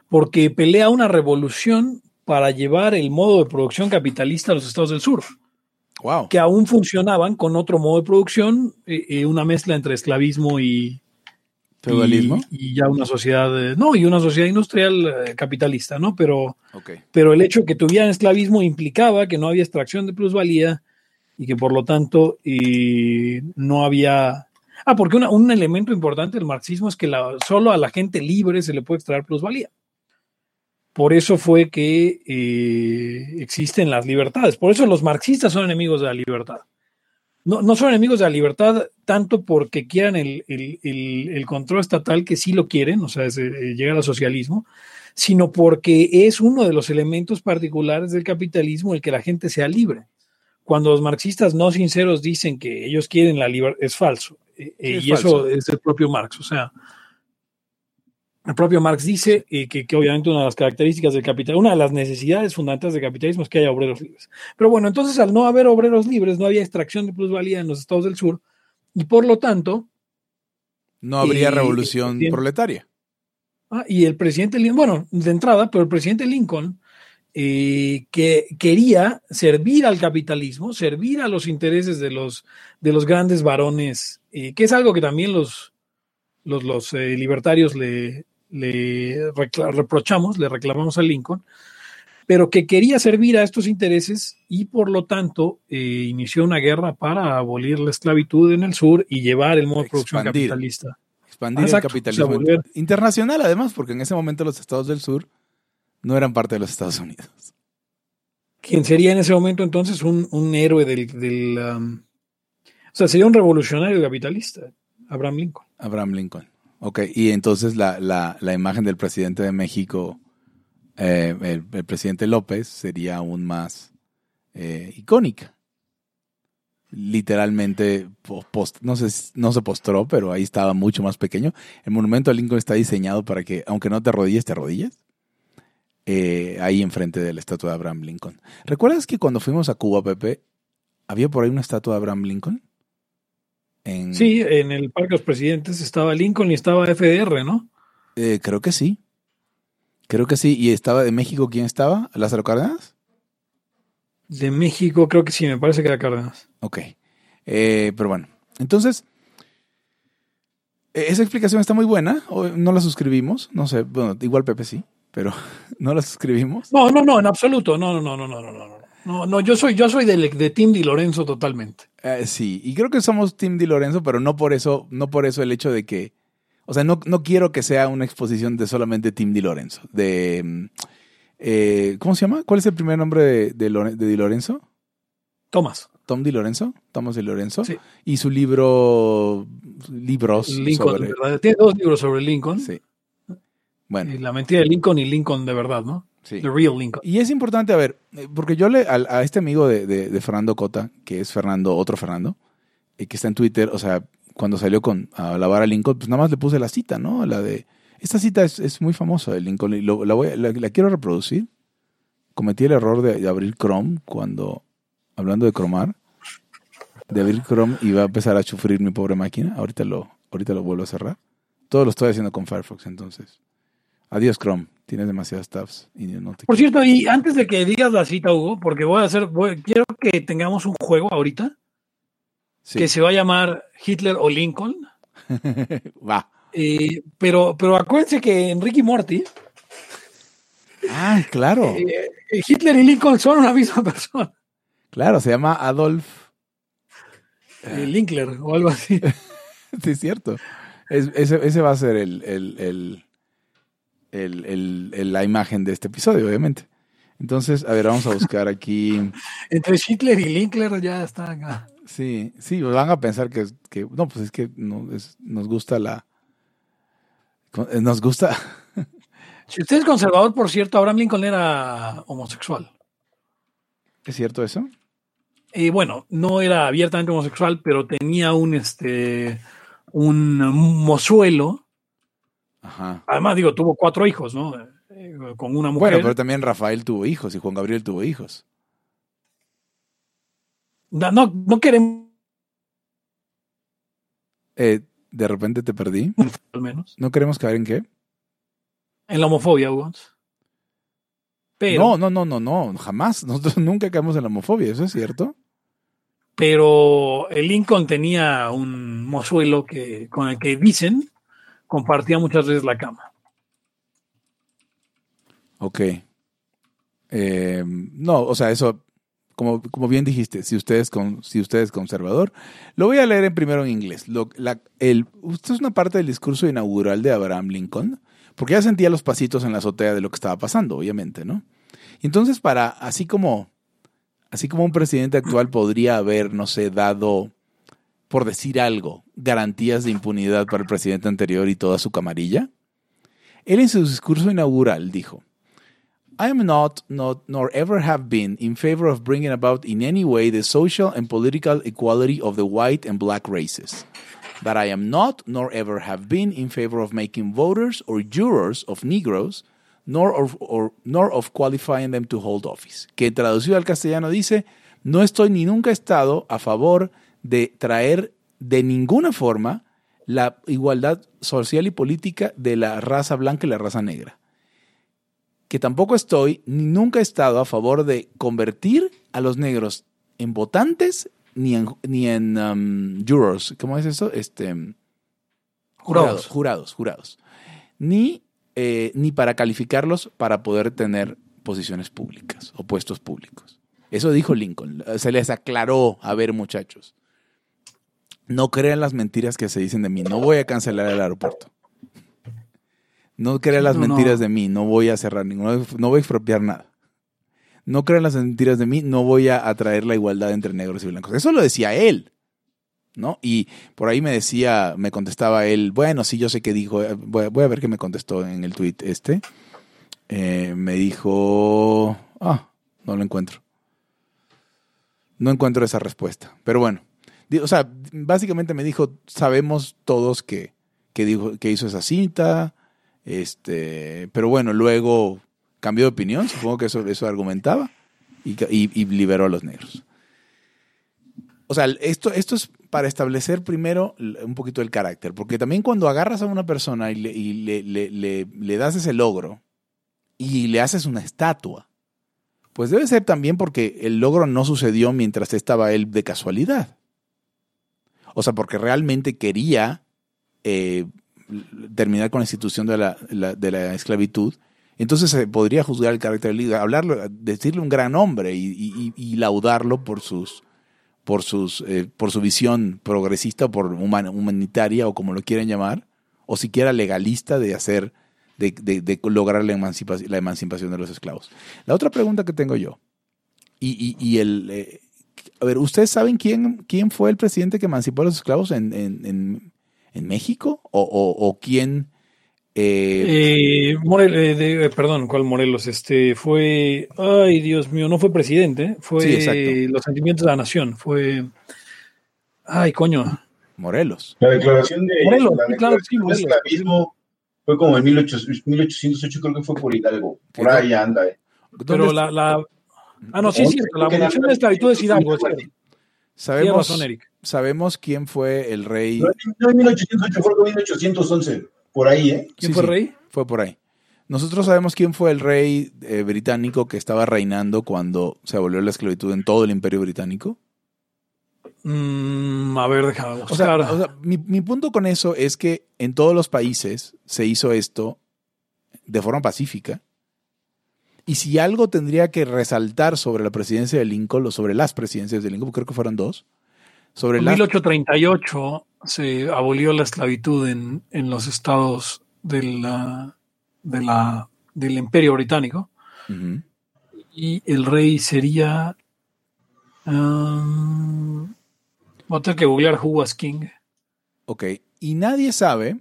[SPEAKER 2] porque pelea una revolución para llevar el modo de producción capitalista a los estados del sur,
[SPEAKER 1] Wow.
[SPEAKER 2] que aún funcionaban con otro modo de producción, eh, eh, una mezcla entre esclavismo y,
[SPEAKER 1] ¿Feudalismo?
[SPEAKER 2] y, y ya una sociedad, eh, no, y una sociedad industrial eh, capitalista, ¿no? Pero, pero el hecho de que tuvieran esclavismo implicaba que no había extracción de plusvalía y que por lo tanto no había... Ah, porque una- un elemento importante del marxismo es que la- solo a la gente libre se le puede extraer plusvalía. Por eso fue que eh, existen las libertades. Por eso los marxistas son enemigos de la libertad. No, no son enemigos de la libertad tanto porque quieran el, el- el- el control estatal, que sí lo quieren, o sea, es, eh, llegar al socialismo, sino porque es uno de los elementos particulares del capitalismo el que la gente sea libre. Cuando los marxistas no sinceros dicen que ellos quieren la libertad, es falso. Eh, eh,
[SPEAKER 1] es
[SPEAKER 2] y
[SPEAKER 1] falso.
[SPEAKER 2] eso es el propio Marx. O sea, El propio Marx dice eh, que, que, obviamente una de las características del capitalismo, una de las necesidades fundamentales del capitalismo es que haya obreros libres. Pero bueno, entonces al no haber obreros libres, no había extracción de plusvalía en los estados del sur y por lo tanto...
[SPEAKER 1] No habría revolución proletaria.
[SPEAKER 2] Ah, y el presidente, bueno, de entrada, pero el presidente Lincoln eh, que quería servir al capitalismo, servir a los intereses de los, de los grandes varones, eh, que es algo que también los, los, los eh, libertarios le, le reprochamos, le reclamamos a Lincoln, pero que quería servir a estos intereses y por lo tanto inició una guerra para abolir la esclavitud en el sur y llevar el modo de producción capitalista.
[SPEAKER 1] Expandir el capitalismo internacional, además, porque en ese momento los estados del sur no eran parte de los Estados Unidos.
[SPEAKER 2] ¿Quién sería en ese momento entonces un, héroe del... Um, o sea, sería un revolucionario capitalista, Abraham Lincoln.
[SPEAKER 1] Abraham Lincoln. Ok, y entonces la, imagen del presidente de México, eh, el, presidente López, sería aún más eh, icónica literalmente no, se, no se postró, pero ahí estaba mucho más pequeño. El monumento a Lincoln está diseñado para que, aunque no te arrodilles, te arrodilles. Eh, ahí enfrente de la estatua de Abraham Lincoln. ¿Recuerdas que cuando fuimos a Cuba, Pepe, había por ahí una estatua de Abraham Lincoln?
[SPEAKER 2] Sí, en el Parque de los Presidentes estaba Lincoln y estaba FDR, ¿no?
[SPEAKER 1] Eh, creo que sí. Creo que sí. ¿Y estaba de México quién estaba? ¿Lázaro Cárdenas?
[SPEAKER 2] De México, creo que sí, me parece que era Cárdenas.
[SPEAKER 1] Ok. Eh, pero bueno, entonces, esa explicación está muy buena. No la suscribimos. No sé, bueno, igual Pepe sí pero ¿no la suscribimos?
[SPEAKER 2] No, no, no, en absoluto. No, no, no, no, no, no, no. No, no, yo soy, yo soy de, de Tim Di Lorenzo totalmente.
[SPEAKER 1] Eh, sí, y creo que somos Tim Di Lorenzo, pero no por eso, no por eso el hecho de que, o sea, no, no quiero que sea una exposición de solamente Tim Di Lorenzo. De, mm, eh, ¿cómo se llama? ¿Cuál es el primer nombre de, de, Di Lorenzo?
[SPEAKER 2] Tomás.
[SPEAKER 1] Tom Di Lorenzo, Tomás Di Lorenzo. Sí. Y su libro, libros
[SPEAKER 2] Lincoln, sobre... Tiene dos libros sobre Lincoln.
[SPEAKER 1] Sí. Bueno.
[SPEAKER 2] la mentira de Lincoln y Lincoln de verdad, ¿no?
[SPEAKER 1] Sí.
[SPEAKER 2] The real Lincoln.
[SPEAKER 1] Y es importante, a ver, eh, porque yo le, a, este amigo de, Fernando Cota, que es Fernando, otro Fernando, y que está en Twitter, o sea, cuando salió con a lavar a Lincoln, pues nada más le puse la cita, ¿no? La de. Esta cita es, muy famosa de Lincoln y la, voy, la, quiero reproducir. Cometí el error de, abrir Chrome cuando, hablando de cromar, de abrir Chrome y va a empezar a sufrir mi pobre máquina. Ahorita lo, ahorita lo vuelvo a cerrar. Todo lo estoy haciendo con Firefox, entonces. Adiós, Chrome. Tienes demasiadas tabs. Y no
[SPEAKER 2] Por cierto, y antes de que digas la cita, Hugo, porque voy a hacer, quiero que tengamos un juego ahorita que se va a llamar Hitler o Lincoln.
[SPEAKER 1] va.
[SPEAKER 2] Eh, pero, pero acuérdense que Enrique Morty.
[SPEAKER 1] Ah, claro.
[SPEAKER 2] Eh, eh, Hitler y Lincoln son una misma persona.
[SPEAKER 1] Claro, se llama Adolf.
[SPEAKER 2] Linkler o algo así.
[SPEAKER 1] sí, es cierto. ese, va a ser el el, la imagen de este episodio, obviamente. Entonces, a ver, vamos a buscar aquí.
[SPEAKER 2] Entre Hitler y Linkler ya están.
[SPEAKER 1] Sí, sí, van a pensar que, que no, pues es que no, nos gusta la. Nos gusta.
[SPEAKER 2] Si usted es conservador, por cierto, Abraham Lincoln era homosexual.
[SPEAKER 1] ¿Es cierto eso?
[SPEAKER 2] Y bueno, no era abiertamente homosexual, pero tenía un este un mozuelo Además, digo, tuvo cuatro hijos, ¿no? Eh, con una mujer.
[SPEAKER 1] Bueno, pero también Rafael tuvo hijos y Juan Gabriel tuvo hijos.
[SPEAKER 2] No, no, queremos.
[SPEAKER 1] Eh, de repente te perdí.
[SPEAKER 2] Al menos.
[SPEAKER 1] ¿No queremos caer en qué?
[SPEAKER 2] En la homofobia, Hugo.
[SPEAKER 1] Pero, no, no, no, no, no, jamás. Nosotros nunca caemos en la homofobia, ¿eso es cierto?
[SPEAKER 2] Pero el Lincoln tenía un mozuelo que, con el que dicen compartía muchas veces la cama.
[SPEAKER 1] Ok. Eh, no, o sea, eso, como, como bien dijiste, si usted, es con, si conservador, lo voy a leer en primero en inglés. Lo, esto es una parte del discurso inaugural de Abraham Lincoln, porque ya sentía los pasitos en la azotea de lo que estaba pasando, obviamente, ¿no? Y entonces, para, así como, así como un presidente actual podría haber, no sé, dado por decir algo, garantías de impunidad para el presidente anterior y toda su camarilla? Él en su discurso inaugural dijo, I am not, not, nor ever have been, in favor of bringing about in any way the social and political equality of the white and black races. that I am not, nor ever have been, in favor of making voters or jurors of Negroes, nor of, or- nor of qualifying them to hold office. Que traducido al castellano dice, no estoy ni nunca he estado a favor de traer de ninguna forma la igualdad social y política de la raza blanca y la raza negra. Que tampoco estoy ni nunca he estado a favor de convertir a los negros en votantes ni en, ni en um, jurors. ¿Cómo es eso? Este,
[SPEAKER 2] Jurados.
[SPEAKER 1] Jurados, jurados. Ni, eh, ni para calificarlos para poder tener posiciones públicas o puestos públicos. Eso dijo Lincoln. Se les aclaró, a ver muchachos, no crean las mentiras que se dicen de mí. No voy a cancelar el aeropuerto. No crean las
[SPEAKER 2] No, no.
[SPEAKER 1] mentiras de mí. No voy a cerrar ninguno. No voy a expropiar nada. No crean las mentiras de mí. No voy a atraer la igualdad entre negros y blancos. Eso lo decía él. ¿No? Y por ahí me decía, me contestaba él, bueno, sí, yo sé qué dijo, eh, voy, a- voy a ver qué me contestó en el tweet este. Eh, me dijo, ah, no lo encuentro. No encuentro esa respuesta. Pero bueno, o sea, básicamente me dijo, sabemos todos que, que, dijo, que hizo esa cita, este, pero bueno, luego cambió de opinión, supongo que eso, eso argumentaba, y, y- liberó a los negros. O sea, esto, esto es para establecer primero un poquito el carácter, porque también cuando agarras a una persona y le, y le- le- le- le das ese logro y le haces una estatua, pues debe ser también porque el logro no sucedió mientras estaba él de casualidad. O sea, porque realmente quería eh, terminar con la institución de la, de la esclavitud. Entonces se podría juzgar el carácter del líder, hablarlo, decirle un gran hombre y, y- y laudarlo por sus, por sus, eh, por su visión progresista, por human- humanitaria o como lo quieran llamar, o siquiera legalista de hacer, de, de- de lograr la emancipación, la emancipación de los esclavos. La otra pregunta que tengo yo, y, y- y el, eh, a ver, ¿ustedes saben quién, quién fue el presidente que emancipó a los esclavos en, en- en- en México? ¿O, o- o quién? eh,
[SPEAKER 2] Eh, Morel- eh, de- eh, perdón, ¿cuál Morelos? Este fue, ay Dios mío, no fue presidente, fue
[SPEAKER 1] Sí, exacto.
[SPEAKER 2] los sentimientos de la nación, fue, ay coño,
[SPEAKER 1] Morelos.
[SPEAKER 3] La declaración de
[SPEAKER 2] Morelos,
[SPEAKER 3] la
[SPEAKER 2] sí, claro,
[SPEAKER 3] declaración
[SPEAKER 2] sí,
[SPEAKER 3] de
[SPEAKER 2] Morelos.
[SPEAKER 3] esclavismo fue como en 1800 1808, creo que fue por Hidalgo. Por ahí anda. eh.
[SPEAKER 2] pero
[SPEAKER 1] ¿Dónde
[SPEAKER 2] la, la, ah no, sí es cierto, la abolición de la esclavitud es Hidalgo, es cierto. Tienes
[SPEAKER 1] sabemos,
[SPEAKER 2] razón, Eric.
[SPEAKER 1] sabemos quién fue el rey?
[SPEAKER 3] No, en 1808, fue en 1811. Por ahí, ¿eh?
[SPEAKER 2] ¿Quién
[SPEAKER 1] Sí,
[SPEAKER 2] fue
[SPEAKER 1] sí.
[SPEAKER 2] rey?
[SPEAKER 1] Fue por ahí. Nosotros sabemos quién fue el rey eh, británico que estaba reinando cuando se abolió la esclavitud en todo el imperio británico.
[SPEAKER 2] Mm, a ver, déjame
[SPEAKER 1] O sea,
[SPEAKER 2] buscar.
[SPEAKER 1] o sea, mi, mi punto con eso es que en todos los países se hizo esto de forma pacífica. Y si algo tendría que resaltar sobre la presidencia de Lincoln o sobre las presidencias de Lincoln, creo que fueron dos, sobre
[SPEAKER 2] en
[SPEAKER 1] las
[SPEAKER 2] 1838 se abolió la esclavitud en, en los estados de la, de la, del imperio británico. Y el rey sería. um, voy a tener que googlear Who was King.
[SPEAKER 1] Ok, y nadie sabe,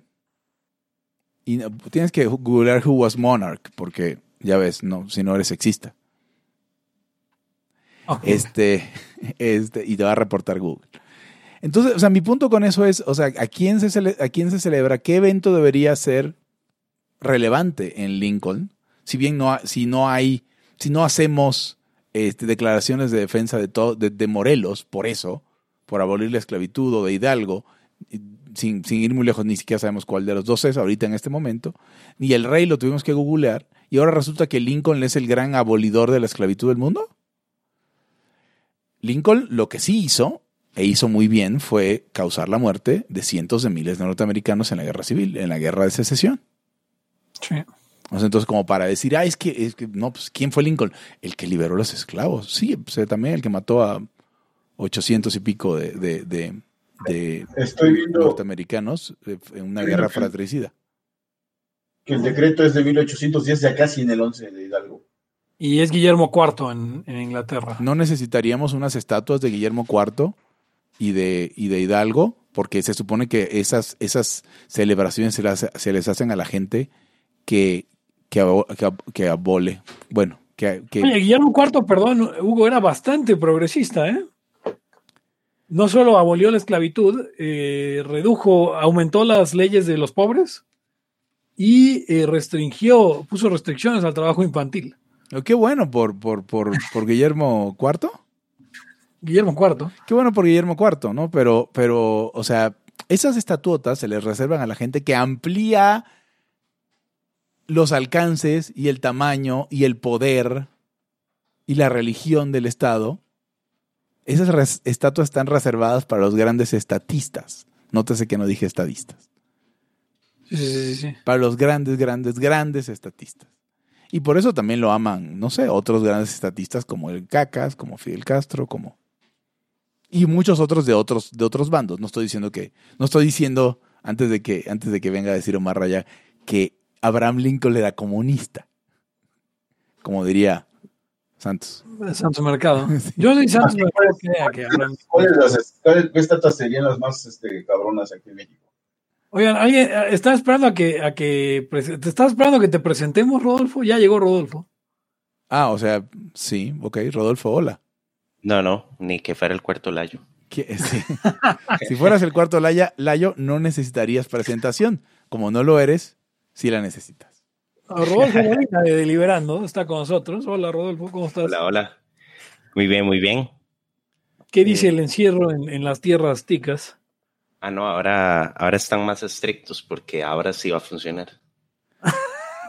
[SPEAKER 1] y tienes que googlear who was monarch, porque ya ves, no, si no eres sexista. Este, este, y te va a reportar Google. Entonces, o sea, mi punto con eso es, o sea, ¿a quién se, cele- a quién se celebra? ¿Qué evento debería ser relevante en Lincoln? Si bien no, ha- si no hay, si no hacemos este, declaraciones de defensa de, de, de Morelos, por eso, por abolir la esclavitud o de Hidalgo, sin, sin ir muy lejos, ni siquiera sabemos cuál de los dos es ahorita en este momento, ni el rey lo tuvimos que googlear, y ahora resulta que Lincoln es el gran abolidor de la esclavitud del mundo. Lincoln lo que sí hizo, e hizo muy bien, fue causar la muerte de cientos de miles de norteamericanos en la guerra civil, en la guerra de secesión.
[SPEAKER 2] Sí.
[SPEAKER 1] O sea, entonces, como para decir, ah, es que, es que, no, pues, ¿quién fue Lincoln? El que liberó a los esclavos. Sí, pues, eh, también el que mató a 800 y pico de, de, de- de
[SPEAKER 3] Estoy viendo
[SPEAKER 1] norteamericanos eh, en una guerra fratricida.
[SPEAKER 3] Que el decreto es de 1810, ya casi en el 11 de Hidalgo.
[SPEAKER 2] Y es Guillermo IV en, en Inglaterra.
[SPEAKER 1] No necesitaríamos unas estatuas de Guillermo IV y de, y de Hidalgo, porque se supone que esas, esas celebraciones se, las- se les hacen a la gente que, que, que ab- que abole. Bueno, que, que-
[SPEAKER 2] Oye, Guillermo IV, perdón, Hugo, era bastante progresista, ¿eh? no solo abolió la esclavitud, eh, redujo, aumentó las leyes de los pobres y eh, restringió, puso restricciones al trabajo infantil.
[SPEAKER 1] Oh, Qué bueno por, por, por, por Guillermo IV.
[SPEAKER 2] Guillermo IV.
[SPEAKER 1] Qué bueno por Guillermo IV, ¿no? Pero, pero, o sea, esas estatuotas se les reservan a la gente que amplía los alcances y el tamaño y el poder y la religión del Estado. Esas estatuas están reservadas para los grandes estatistas. Nótese que no dije estadistas.
[SPEAKER 2] Sí, sí, sí, sí.
[SPEAKER 1] Para los grandes, grandes, grandes estatistas. Y por eso también lo aman, no sé, otros grandes estatistas como el Cacas, como Fidel Castro, como y muchos otros de otros de otros bandos. No estoy diciendo que no estoy diciendo antes de que antes de que venga a decir Omar Raya que Abraham Lincoln era comunista. Como diría Santos.
[SPEAKER 2] Santos Mercado. Yo soy Santos Mercado
[SPEAKER 3] ¿Cuáles las- cuáles- qué estatuas serían las más este, cabronas aquí en México?
[SPEAKER 2] Oigan, ¿alguien eh, está esperando a que, a que te estaba esperando a que te presentemos, Rodolfo? Ya llegó Rodolfo.
[SPEAKER 1] Ah, o sea, sí, ok, Rodolfo, hola.
[SPEAKER 7] No, no, ni que fuera el cuarto layo.
[SPEAKER 1] ¿Qué- sí. si fueras el cuarto Laya, Layo, no necesitarías presentación. Como no lo eres, sí la necesitas.
[SPEAKER 2] Ah, Rodolfo Molina de Deliberando está con nosotros. Hola, Rodolfo, ¿cómo estás?
[SPEAKER 7] Hola, hola. Muy bien, muy bien.
[SPEAKER 2] ¿Qué dice el encierro en, en las tierras ticas?
[SPEAKER 7] Ah, no, ahora, ahora están más estrictos porque ahora sí va a funcionar.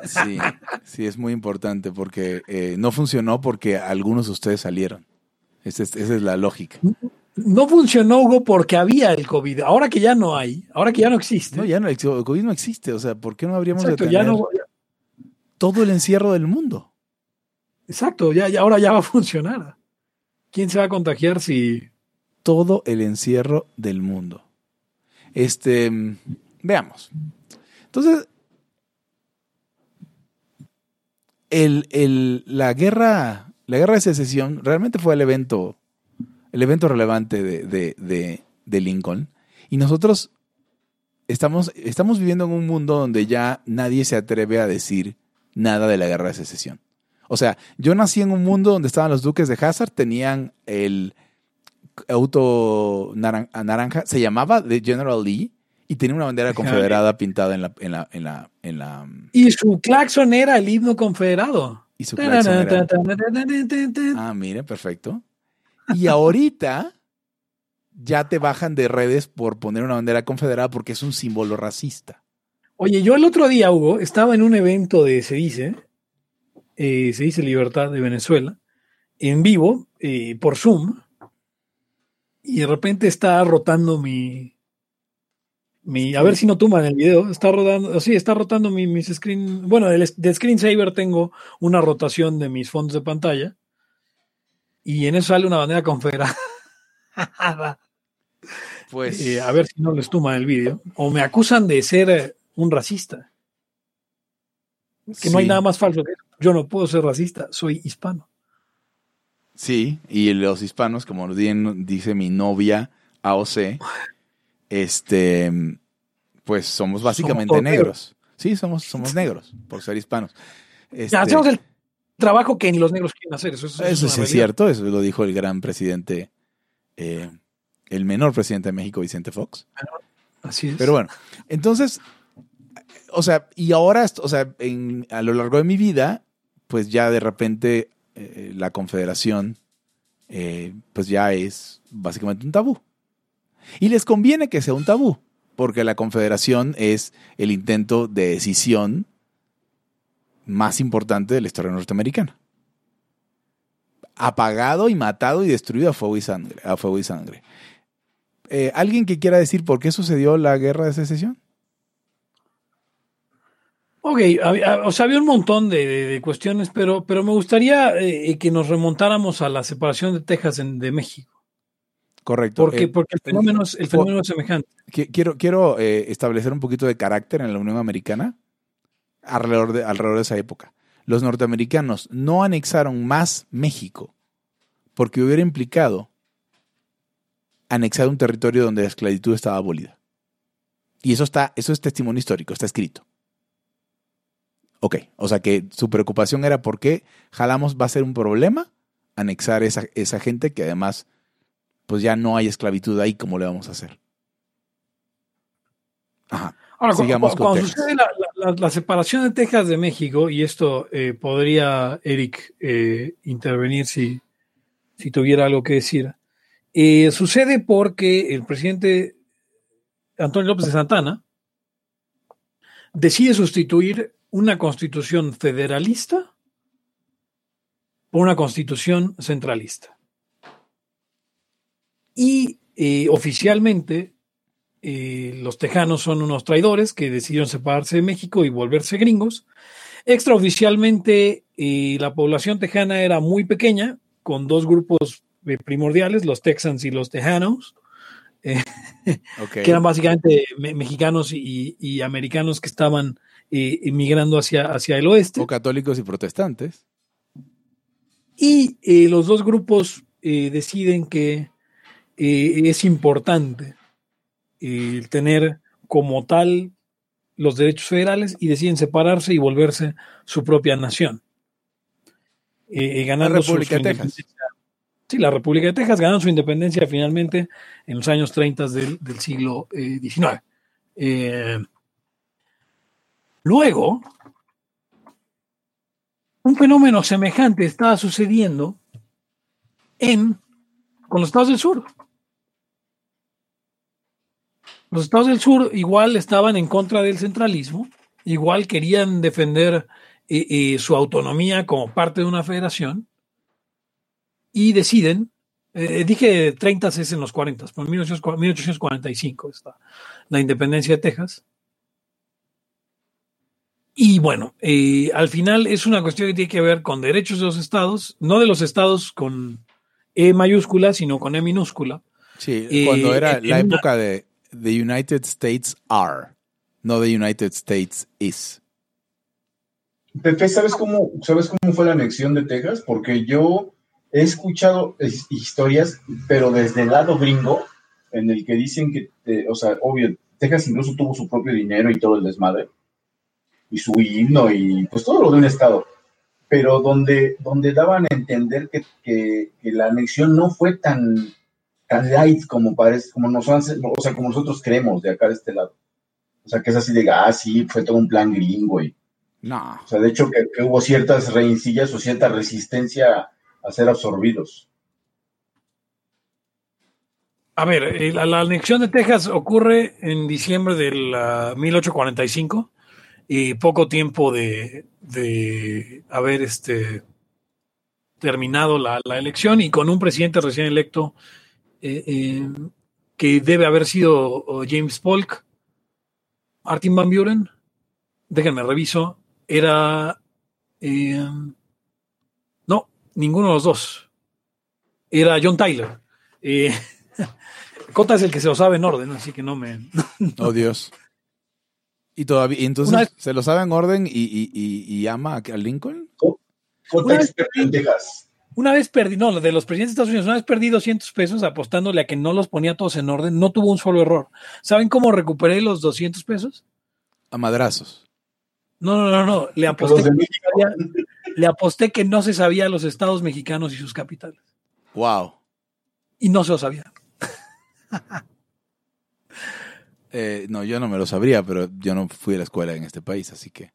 [SPEAKER 1] Sí, sí, es muy importante porque eh, no funcionó porque algunos de ustedes salieron. Esa es, esa es la lógica.
[SPEAKER 2] No funcionó, Hugo, porque había el COVID. Ahora que ya no hay, ahora que ya no existe.
[SPEAKER 1] No, ya no, el COVID no existe. O sea, ¿por qué no habríamos
[SPEAKER 2] exacto,
[SPEAKER 1] de
[SPEAKER 2] ya
[SPEAKER 1] tener
[SPEAKER 2] no,
[SPEAKER 1] todo el encierro del mundo?
[SPEAKER 2] exacto, ya, ya ahora ya va a funcionar. ¿Quién se va a contagiar si
[SPEAKER 1] Todo el encierro del mundo. Este, veamos. Entonces, el, el- la guerra, la guerra de secesión realmente fue el evento, el evento relevante de, de- de- de Lincoln. Y nosotros estamos, estamos viviendo en un mundo donde ya nadie se atreve a decir nada de la guerra de secesión. O sea, yo nací en un mundo donde estaban los duques de Hazard, tenían el auto naran- naranja, se llamaba The General Lee y tenía una bandera confederada pintada en la, en la, en la, en la,
[SPEAKER 2] Y su claxon era el himno confederado.
[SPEAKER 1] y su claxon era- Ah, mire, perfecto. Y ahorita ya te bajan de redes por poner una bandera confederada porque es un símbolo racista.
[SPEAKER 2] Oye, yo el otro día, Hugo, estaba en un evento de Se dice, eh, Se dice Libertad de Venezuela, en vivo, eh, por Zoom, y de repente está rotando mi, mi, a ver si no tumban el video, está rodando, sí, está rotando mi, mis screen, bueno, del, de screensaver tengo una rotación de mis fondos de pantalla, y en eso sale una bandera confederada.
[SPEAKER 1] Pues
[SPEAKER 2] Eh, a ver si no les tumban el vídeo. O me acusan de ser eh, un racista. Que no hay nada más falso que eso. Yo no puedo ser racista, soy hispano.
[SPEAKER 1] Sí, y los hispanos, como bien dice mi novia AOC, este, pues somos básicamente negros. Sí, somos, somos negros por ser hispanos. Este,
[SPEAKER 2] Hacemos el trabajo que ni los negros quieren hacer. Eso, es- eso es
[SPEAKER 1] cierto, eso lo dijo el gran presidente, eh, el menor presidente de México, Vicente Fox.
[SPEAKER 2] Así es.
[SPEAKER 1] Pero bueno, entonces, o sea, y ahora, o sea, en- a lo largo de mi vida, pues ya de repente eh, la confederación, eh, pues ya es básicamente un tabú. Y les conviene que sea un tabú, porque la confederación es el intento de decisión más importante de la historia norteamericana. Apagado y matado y destruido a fuego y sangre. A fuego y sangre. Eh, ¿Alguien que quiera decir por qué sucedió la guerra de secesión?
[SPEAKER 2] Ok, o sea, había un montón de, de- de cuestiones, pero, pero me gustaría eh, que nos remontáramos a la separación de Texas en- de México.
[SPEAKER 1] Correcto.
[SPEAKER 2] Porque,
[SPEAKER 1] Eh,
[SPEAKER 2] porque el fenómeno es, el fenómeno es semejante.
[SPEAKER 1] qui- quiero quiero eh, establecer un poquito de carácter en la Unión Americana alrededor de, alrededor de esa época. Los norteamericanos no anexaron más México porque hubiera implicado anexar un territorio donde la esclavitud estaba abolida. Y eso está, eso es testimonio histórico, está escrito. Ok, o sea que su preocupación era por qué jalamos va a ser un problema anexar esa, esa gente que además pues ya no hay esclavitud ahí, ¿cómo le vamos a hacer? Ajá.
[SPEAKER 2] Ahora,
[SPEAKER 1] Sigamos
[SPEAKER 2] cuando
[SPEAKER 1] Texas.
[SPEAKER 2] sucede la, la- la- la separación de Texas de México, y esto eh, podría Eric eh, intervenir si, si tuviera algo que decir, eh, sucede porque el presidente Antonio López de Santana decide sustituir una constitución federalista por una constitución centralista. Y eh, oficialmente eh, los tejanos son unos traidores que decidieron separarse de México y volverse gringos. Extraoficialmente, eh, la población tejana era muy pequeña, con dos grupos primordiales, los Texans y los Tejanos, eh, que eran básicamente me- mexicanos y, y americanos que estaban eh, emigrando hacia, hacia el oeste.
[SPEAKER 1] O católicos y protestantes.
[SPEAKER 2] Y eh, los dos grupos eh, deciden que eh, es importante tener como tal los derechos federales y deciden separarse y volverse su propia nación. Ganando
[SPEAKER 1] La
[SPEAKER 2] su-
[SPEAKER 1] República de Texas.
[SPEAKER 2] independencia. Sí, la República de Texas ganando su independencia finalmente en los años 30 del, del siglo XIX. Eh, luego, un fenómeno semejante estaba sucediendo en, con los estados del sur. Los estados del sur igual estaban en contra del centralismo, igual querían defender eh, eh, su autonomía como parte de una federación y deciden, eh, dije 30 es en los 40, por 1840 1845 está la independencia de Texas. Y bueno, eh, al final es una cuestión que tiene que ver con derechos de los estados, no de los estados con E mayúscula, sino con E minúscula.
[SPEAKER 1] Sí,
[SPEAKER 2] Eh,
[SPEAKER 1] cuando era
[SPEAKER 2] en
[SPEAKER 1] la
[SPEAKER 2] una-
[SPEAKER 1] época de The United States are, no The United States is.
[SPEAKER 3] Pepe, ¿sabes cómo, ¿sabes cómo fue la anexión de Texas? Porque yo he escuchado es- historias, pero desde el lado gringo, en el que dicen que, eh, o sea, obvio, Texas incluso tuvo su propio dinero y todo el desmadre, y su himno y pues todo lo de un estado, pero donde, donde daban a entender que, que- que la anexión no fue tan, tan light como parece, como, nos han- o sea, como nosotros creemos de acá de este lado. O sea, que es así de, ah, sí, fue todo un plan gringo y
[SPEAKER 1] No.
[SPEAKER 3] o sea, de hecho que, que hubo ciertas rencillas o cierta resistencia a ser absorbidos.
[SPEAKER 2] A ver, eh, la, la anexión de Texas ocurre en diciembre del ah, 1845 y poco tiempo de, de haber este, terminado la, la elección y con un presidente recién electo eh, eh, que debe haber sido James Polk, Martin Van Buren, déjenme reviso, era... eh, no, ninguno de los dos. Era John Tyler. Cota es el que se lo sabe en orden, así que no me.
[SPEAKER 1] Oh, Dios. Y todavía, y entonces
[SPEAKER 2] Una vez-
[SPEAKER 1] se lo sabe en orden y, y, y, y ama a Lincoln.
[SPEAKER 2] Una-
[SPEAKER 3] Texas.
[SPEAKER 2] Una vez perdí, no, de los presidentes de Estados Unidos, una vez perdí 200 pesos apostándole a que no los ponía todos en orden, no tuvo un solo error. ¿Saben cómo recuperé los 200 pesos?
[SPEAKER 1] A madrazos.
[SPEAKER 2] No, no, no, no. Le aposté, que,
[SPEAKER 3] México.
[SPEAKER 2] le aposté que no se sabía los estados mexicanos y sus capitales.
[SPEAKER 1] Wow.
[SPEAKER 2] Y no se lo sabía.
[SPEAKER 1] Eh, no, yo no me lo sabría, pero yo no fui a la escuela en este país, así que.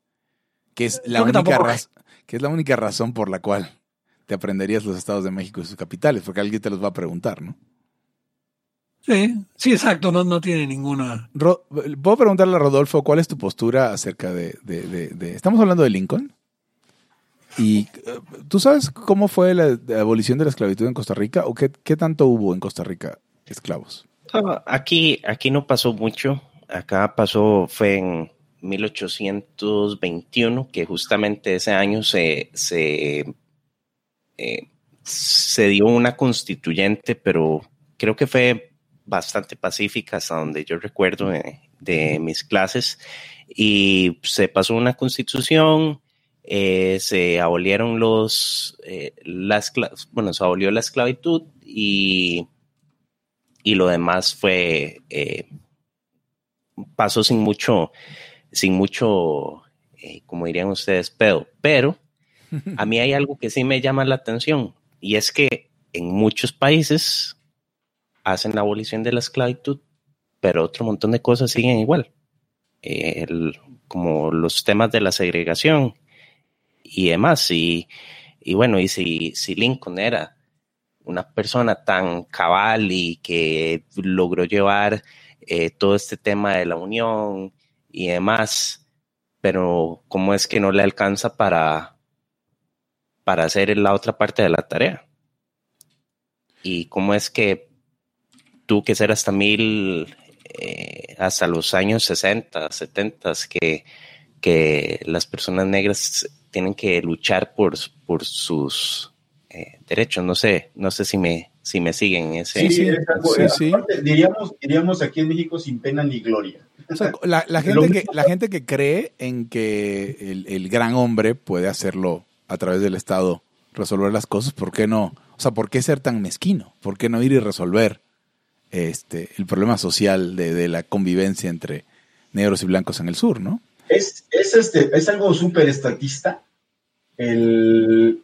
[SPEAKER 1] Que es la,
[SPEAKER 2] Creo
[SPEAKER 1] única,
[SPEAKER 2] tampoco.
[SPEAKER 1] raz- que es la única razón por la cual te aprenderías los estados de México y sus capitales, porque alguien te los va a preguntar, ¿no?
[SPEAKER 2] Sí, sí, exacto, no, no tiene ninguna.
[SPEAKER 1] Ro- ¿Puedo preguntarle a Rodolfo cuál es tu postura acerca de, de- de- de- Estamos hablando de Lincoln. ¿Y eh, tú sabes cómo fue la, la abolición de la esclavitud en Costa Rica o qué, qué tanto hubo en Costa Rica esclavos?
[SPEAKER 7] Ah, Aquí, aquí no pasó mucho. Acá pasó, fue en 1821, que justamente ese año se, se, eh, se dio una constituyente, pero creo que fue bastante pacífica hasta donde yo recuerdo de, de mis clases. Y se pasó una constitución, eh, se abolieron los, eh, la escla- bueno, se abolió la esclavitud y y lo demás fue eh, pasó sin mucho sin mucho eh, como dirían ustedes pedo pero a mí hay algo que sí me llama la atención y es que en muchos países hacen la abolición de la esclavitud, pero otro montón de cosas siguen igual. como los temas de la segregación y demás. Y, bueno, y si, si Lincoln era una persona tan cabal y que logró llevar eh, todo este tema de la unión y demás, pero ¿cómo es que no le alcanza para, para hacer la otra parte de la tarea? ¿Y cómo es que tuvo que ser hasta mil, eh, hasta los años 60, 70, que, que las personas negras tienen que luchar por, por sus eh, derechos? No sé, no sé si me, si me siguen ese.
[SPEAKER 3] Sí, sí, sí, diríamos, diríamos aquí en México sin pena ni gloria.
[SPEAKER 1] la, gente que, la gente que cree en que el, el, gran hombre puede hacerlo a través del Estado, resolver las cosas, ¿por qué no? O sea, ¿por qué ser tan mezquino? ¿Por qué no ir y resolver este, el problema social de, de la convivencia entre negros y blancos en el sur, no?
[SPEAKER 3] Es, es, este, es algo súper estatista el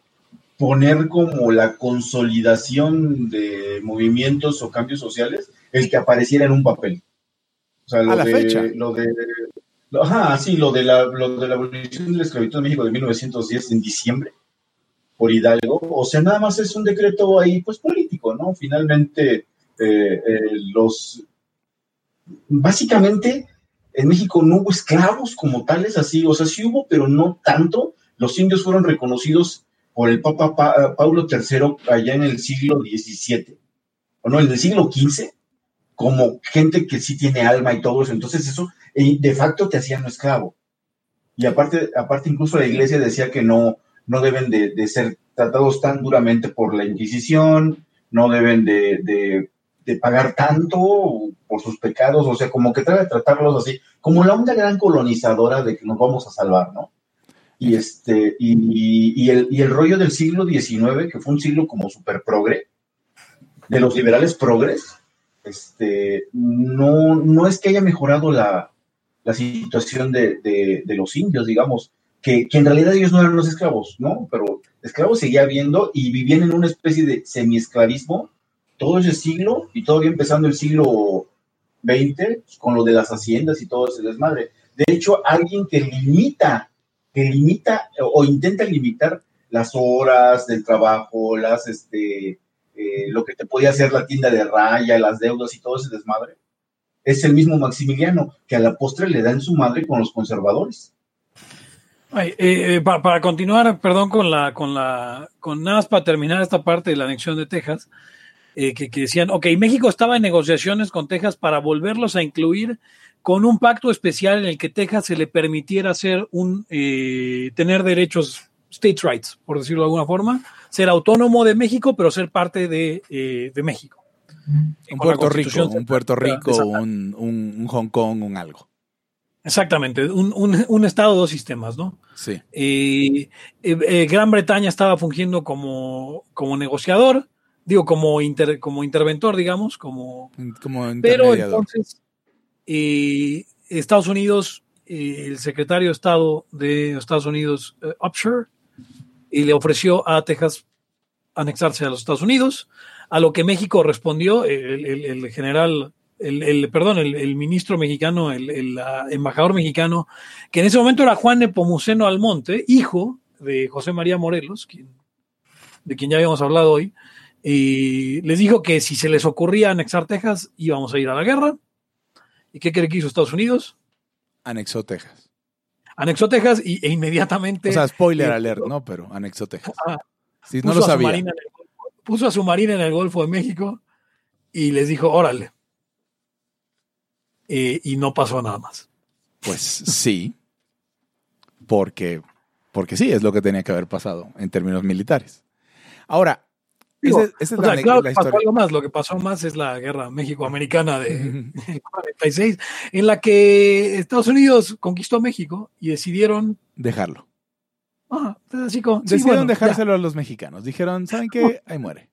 [SPEAKER 3] poner como la consolidación de movimientos o cambios sociales el que apareciera en un papel. O sea, lo
[SPEAKER 1] a la
[SPEAKER 3] de,
[SPEAKER 1] fecha.
[SPEAKER 3] Lo de, ajá, sí, lo de, la, lo de la abolición de la esclavitud en México de 1910 en diciembre por Hidalgo. O sea, nada más es un decreto ahí, pues político, ¿no? Finalmente, eh, eh, los. Básicamente, en México no hubo esclavos como tales, así, o sea, sí hubo, pero no tanto. Los indios fueron reconocidos por el Papa pa Paulo III allá en el siglo XVII, o no, en el siglo XV, como gente que sí tiene alma y todo eso. Entonces eso de facto te hacían un esclavo. Y aparte, aparte incluso la iglesia decía que no, no deben de, ser tratados tan duramente por la Inquisición, no deben de, de, de, pagar tanto por sus pecados, o sea, como que trata de tratarlos así, como la onda gran colonizadora de que nos vamos a salvar, ¿no? Y, este, y, el, y el rollo del siglo XIX, que fue un siglo como súper progre, de los liberales progres, este, no, no es que haya mejorado la, la situación de, de, los indios, digamos, que, que, en realidad ellos no eran los esclavos, ¿no? Pero esclavos seguía habiendo y vivían en una especie de semiesclavismo todo ese siglo y todavía empezando el siglo XX con lo de las haciendas y todo ese desmadre. De hecho, alguien que limita que limita o intenta limitar las horas del trabajo, las, este, eh, lo que te podía hacer la tienda de raya, las deudas y todo ese desmadre, es el mismo Maximiliano, que a la postre le da en su madre con los conservadores.
[SPEAKER 2] Eh, eh, para, para, continuar, perdón, con la, con la, con nada más para terminar esta parte de la anexión de Texas, que, que decían, ok, México estaba en negociaciones con Texas para volverlos a incluir con un pacto especial en el que Texas se le permitiera hacer un eh, tener derechos state rights, por decirlo de alguna forma, ser autónomo de México, pero ser parte de, eh, de México.
[SPEAKER 1] Un Puerto Rico, un Puerto Rico, un, un, un, Hong Kong, un algo.
[SPEAKER 2] Exactamente, un, un estado, dos sistemas, ¿no?
[SPEAKER 1] Sí.
[SPEAKER 2] Eh, Gran Bretaña estaba fungiendo como, como negociador, digo, como, inter, como interventor, digamos, como...
[SPEAKER 1] Como
[SPEAKER 2] pero entonces y Estados Unidos, el secretario de Estado de Estados Unidos, uh, Upshur, y le ofreció a Texas anexarse a los Estados Unidos, a lo que México respondió, el, el, general, el, perdón, el, ministro mexicano, el, embajador mexicano, que en ese momento era Juan Nepomuceno Almonte, hijo de José María Morelos, de quien ya habíamos hablado hoy, y les dijo que si se les ocurría anexar Texas, íbamos a ir a la guerra, ¿Y qué cree que hizo Estados Unidos?
[SPEAKER 1] Anexó Texas.
[SPEAKER 2] Anexó Texas y, e inmediatamente.
[SPEAKER 1] O sea, spoiler eh, alert, ¿no? Pero anexó Texas. Ah, sí, no lo sabía.
[SPEAKER 2] El, puso a su marina en el Golfo de México y les dijo, órale. Eh, y no pasó nada más.
[SPEAKER 1] Pues sí. Porque, porque sí, es lo que tenía que haber pasado en términos militares. Ahora,
[SPEAKER 2] Digo, esa, esa es la, sea, claro, la pasó algo más. Lo que pasó más es la guerra México-americana de 46, en la que Estados Unidos conquistó México y decidieron
[SPEAKER 1] dejarlo.
[SPEAKER 2] Ah, así como,
[SPEAKER 1] decidieron sí, bueno, dejárselo ya. a los mexicanos. Dijeron, ¿saben qué? Ahí muere.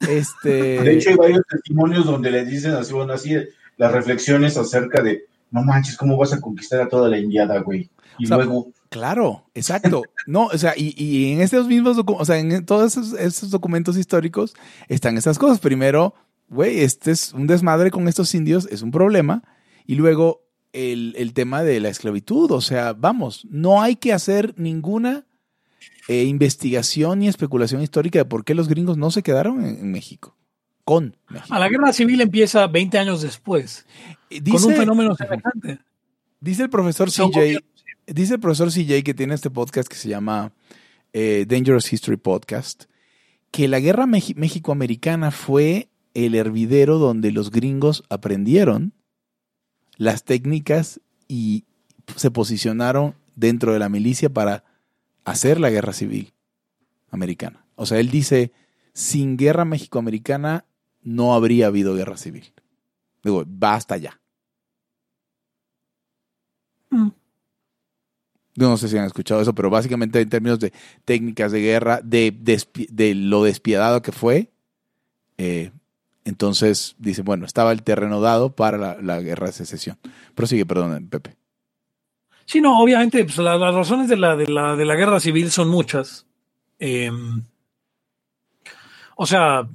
[SPEAKER 1] Este...
[SPEAKER 3] De hecho, hay varios testimonios donde le dicen así, bueno, así las reflexiones acerca de, no manches, ¿cómo vas a conquistar a toda la indiada, güey? Y o sea, luego
[SPEAKER 1] Claro, exacto. No, o sea, y, y en estos mismos, o sea, en todos esos, esos, documentos históricos están estas cosas. Primero, güey, este es un desmadre con estos indios, es un problema. Y luego el, el tema de la esclavitud, o sea, vamos, no hay que hacer ninguna eh, investigación ni especulación histórica de por qué los gringos no se quedaron en, en México. Con México.
[SPEAKER 2] A la guerra civil empieza 20 años después,
[SPEAKER 1] Eh,
[SPEAKER 2] con un fenómeno semejante.
[SPEAKER 1] Dice el profesor CJ, dice el profesor CJ que tiene este podcast que se llama eh, Dangerous History Podcast, que la guerra México-americana fue el hervidero donde los gringos aprendieron las técnicas y se posicionaron dentro de la milicia para hacer la guerra civil americana. O sea, él dice, sin guerra México-americana no habría habido guerra civil. Digo, basta ya.
[SPEAKER 2] Mm.
[SPEAKER 1] No sé si han escuchado eso, pero básicamente en términos de técnicas de guerra, de, de lo despiadado que fue, eh, entonces dice, bueno, estaba el terreno dado para la, guerra de secesión. Prosigue, perdón, Pepe.
[SPEAKER 2] Sí, no, obviamente, pues, la- las razones de la, de, la, de la guerra civil son muchas. Eh, o sea,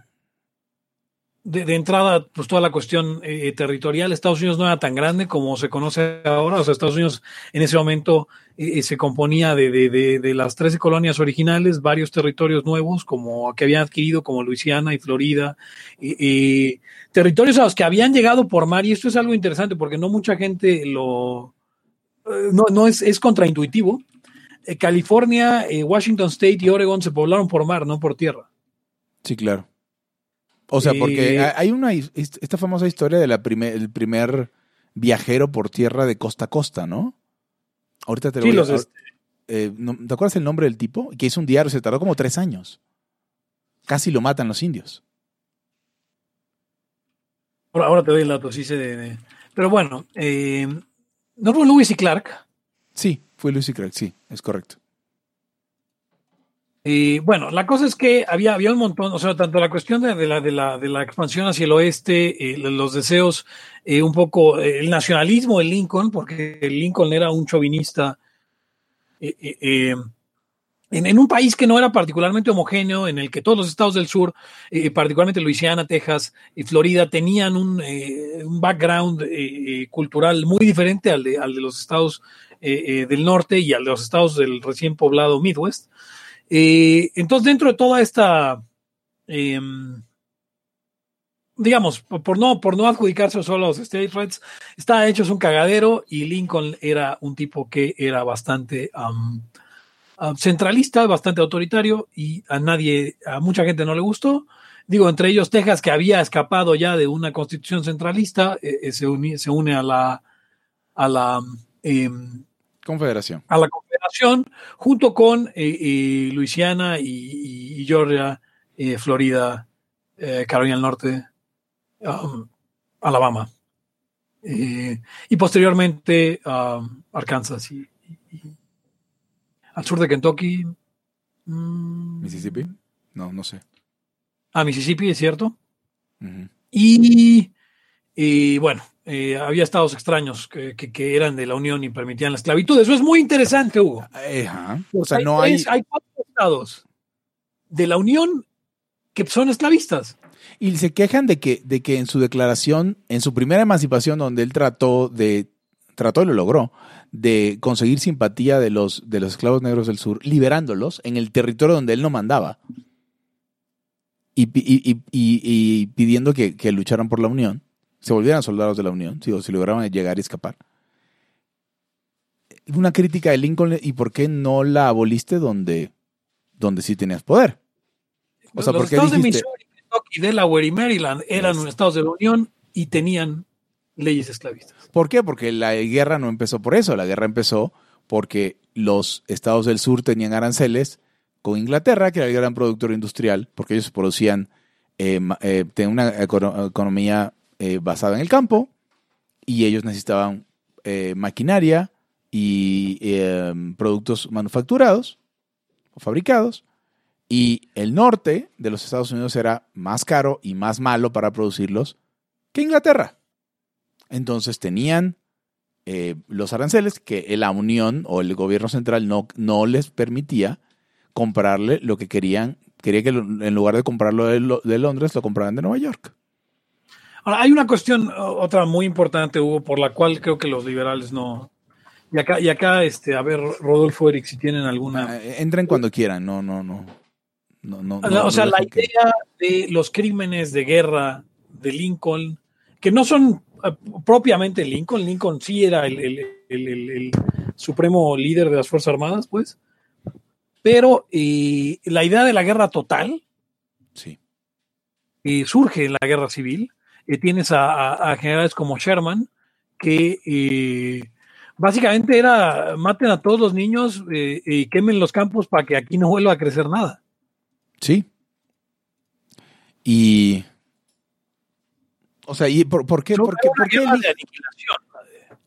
[SPEAKER 2] de, de entrada, pues toda la cuestión eh, territorial, Estados Unidos no era tan grande como se conoce ahora. O sea, Estados Unidos en ese momento eh, se componía de, de, de, las 13 colonias originales, varios territorios nuevos como que habían adquirido, como Luisiana y Florida, y, territorios a los que habían llegado por mar. Y esto es algo interesante porque no mucha gente lo, eh, no, no es, es contraintuitivo. Eh, California, eh, Washington State y Oregon se poblaron por mar, no por tierra.
[SPEAKER 1] Sí, claro. O sea, porque ha- hay una esta famosa historia del primer, primer viajero por tierra de costa a costa, ¿no? Ahorita te lo
[SPEAKER 2] Sí,
[SPEAKER 1] voy a-
[SPEAKER 2] los
[SPEAKER 1] eh, ¿no- ¿Te acuerdas el nombre del tipo? Que hizo un diario, se tardó como tres años. Casi lo matan los indios.
[SPEAKER 2] Ahora, ahora te doy el dato, sí sé de. Pero bueno, eh, Norman Lewis y Clark.
[SPEAKER 1] Sí, fue Lucy Craig, sí, es correcto.
[SPEAKER 2] Eh, bueno, la cosa es que había, había un montón, o sea, tanto la cuestión de, la, de, la, de la expansión hacia el oeste, eh, los deseos, eh, un poco eh, el nacionalismo de Lincoln, porque Lincoln era un chauvinista en, en un país que no era particularmente homogéneo, en el que todos los estados del sur, particularmente Luisiana, Texas y Florida, tenían un, un background cultural muy diferente al de, al de los estados del norte y al de los estados del recién poblado Midwest. Eh, entonces, dentro de toda esta, eh, digamos, por, no, por no adjudicarse solo a los state rights, está hecho es un cagadero y Lincoln era un tipo que era bastante centralista, bastante autoritario y a nadie, a mucha gente no le gustó. Digo, entre ellos Texas, que había escapado ya de una constitución centralista, eh, eh, se, uni- se une a la, a la, em,
[SPEAKER 1] Confederación.
[SPEAKER 2] a la Confederación, junto con eh, eh, Luisiana y, Georgia, eh, Florida, Carolina del Norte, um, Alabama. Y posteriormente um, Arkansas y, al sur de Kentucky. mm,
[SPEAKER 1] Mississippi. No, no sé.
[SPEAKER 2] A Mississippi, es cierto. Y, y, bueno, eh, había estados extraños que, que- que eran de la Unión y permitían la esclavitud. Eso es muy interesante, Hugo.
[SPEAKER 1] Eh, ajá. O sea, no hay...
[SPEAKER 2] hay cuatro estados de la Unión que son esclavistas.
[SPEAKER 1] Y se quejan de que, de que en su declaración, en su primera emancipación, donde él trató de, trató y lo logró, de conseguir simpatía de los, de los esclavos negros del sur, liberándolos en el territorio donde él no mandaba. Y- y pidiendo que, que lucharan por la Unión, se volvieran soldados de la Unión, si, si lograban llegar y escapar. Una crítica de Lincoln, ¿y por qué no la aboliste donde, donde sí tenías poder? O sea,
[SPEAKER 2] los
[SPEAKER 1] ¿por qué
[SPEAKER 2] estados de
[SPEAKER 1] dijiste-
[SPEAKER 2] Missouri, Kentucky, Delaware y Maryland eran
[SPEAKER 1] Yes.
[SPEAKER 2] estados de la Unión y tenían leyes esclavistas.
[SPEAKER 1] ¿Por qué? Porque la guerra no empezó por eso. La guerra empezó porque los estados del sur tenían aranceles con Inglaterra, que era el gran productor industrial, porque ellos producían, eh, eh, tenían una econo- economía eh, basada en el campo y ellos necesitaban eh, maquinaria y eh, productos manufacturados o fabricados. Y el norte de los Estados Unidos era más caro y más malo para producirlos que Inglaterra. Entonces tenían eh, los aranceles que la Unión o el gobierno central no, no les permitía comprarle lo que querían. Quería que en lugar de comprarlo de, de Londres, lo compraran de Nueva York.
[SPEAKER 2] Ahora, hay una cuestión, otra muy importante, Hugo, por la cual creo que los liberales no. Y acá, y acá este, a ver, Rodolfo Eric, si tienen alguna.
[SPEAKER 1] Eh, Entren cuando quieran, no, no, no. No, no,
[SPEAKER 2] o
[SPEAKER 1] no,
[SPEAKER 2] sea,
[SPEAKER 1] no
[SPEAKER 2] la
[SPEAKER 1] que-
[SPEAKER 2] idea de los crímenes de guerra de Lincoln, que no son eh, propiamente Lincoln, Lincoln sí era el, el- el- el- el supremo líder de las Fuerzas Armadas, pues, pero eh, la idea de la guerra total
[SPEAKER 1] Sí.
[SPEAKER 2] eh, surge en la guerra civil. Eh, tienes a, a- a generales como Sherman, que eh, básicamente era maten a todos los niños eh, y quemen los campos para que aquí no vuelva a crecer nada.
[SPEAKER 1] Sí. Y. O sea, ¿y por, por qué?
[SPEAKER 2] No,
[SPEAKER 1] por qué, por qué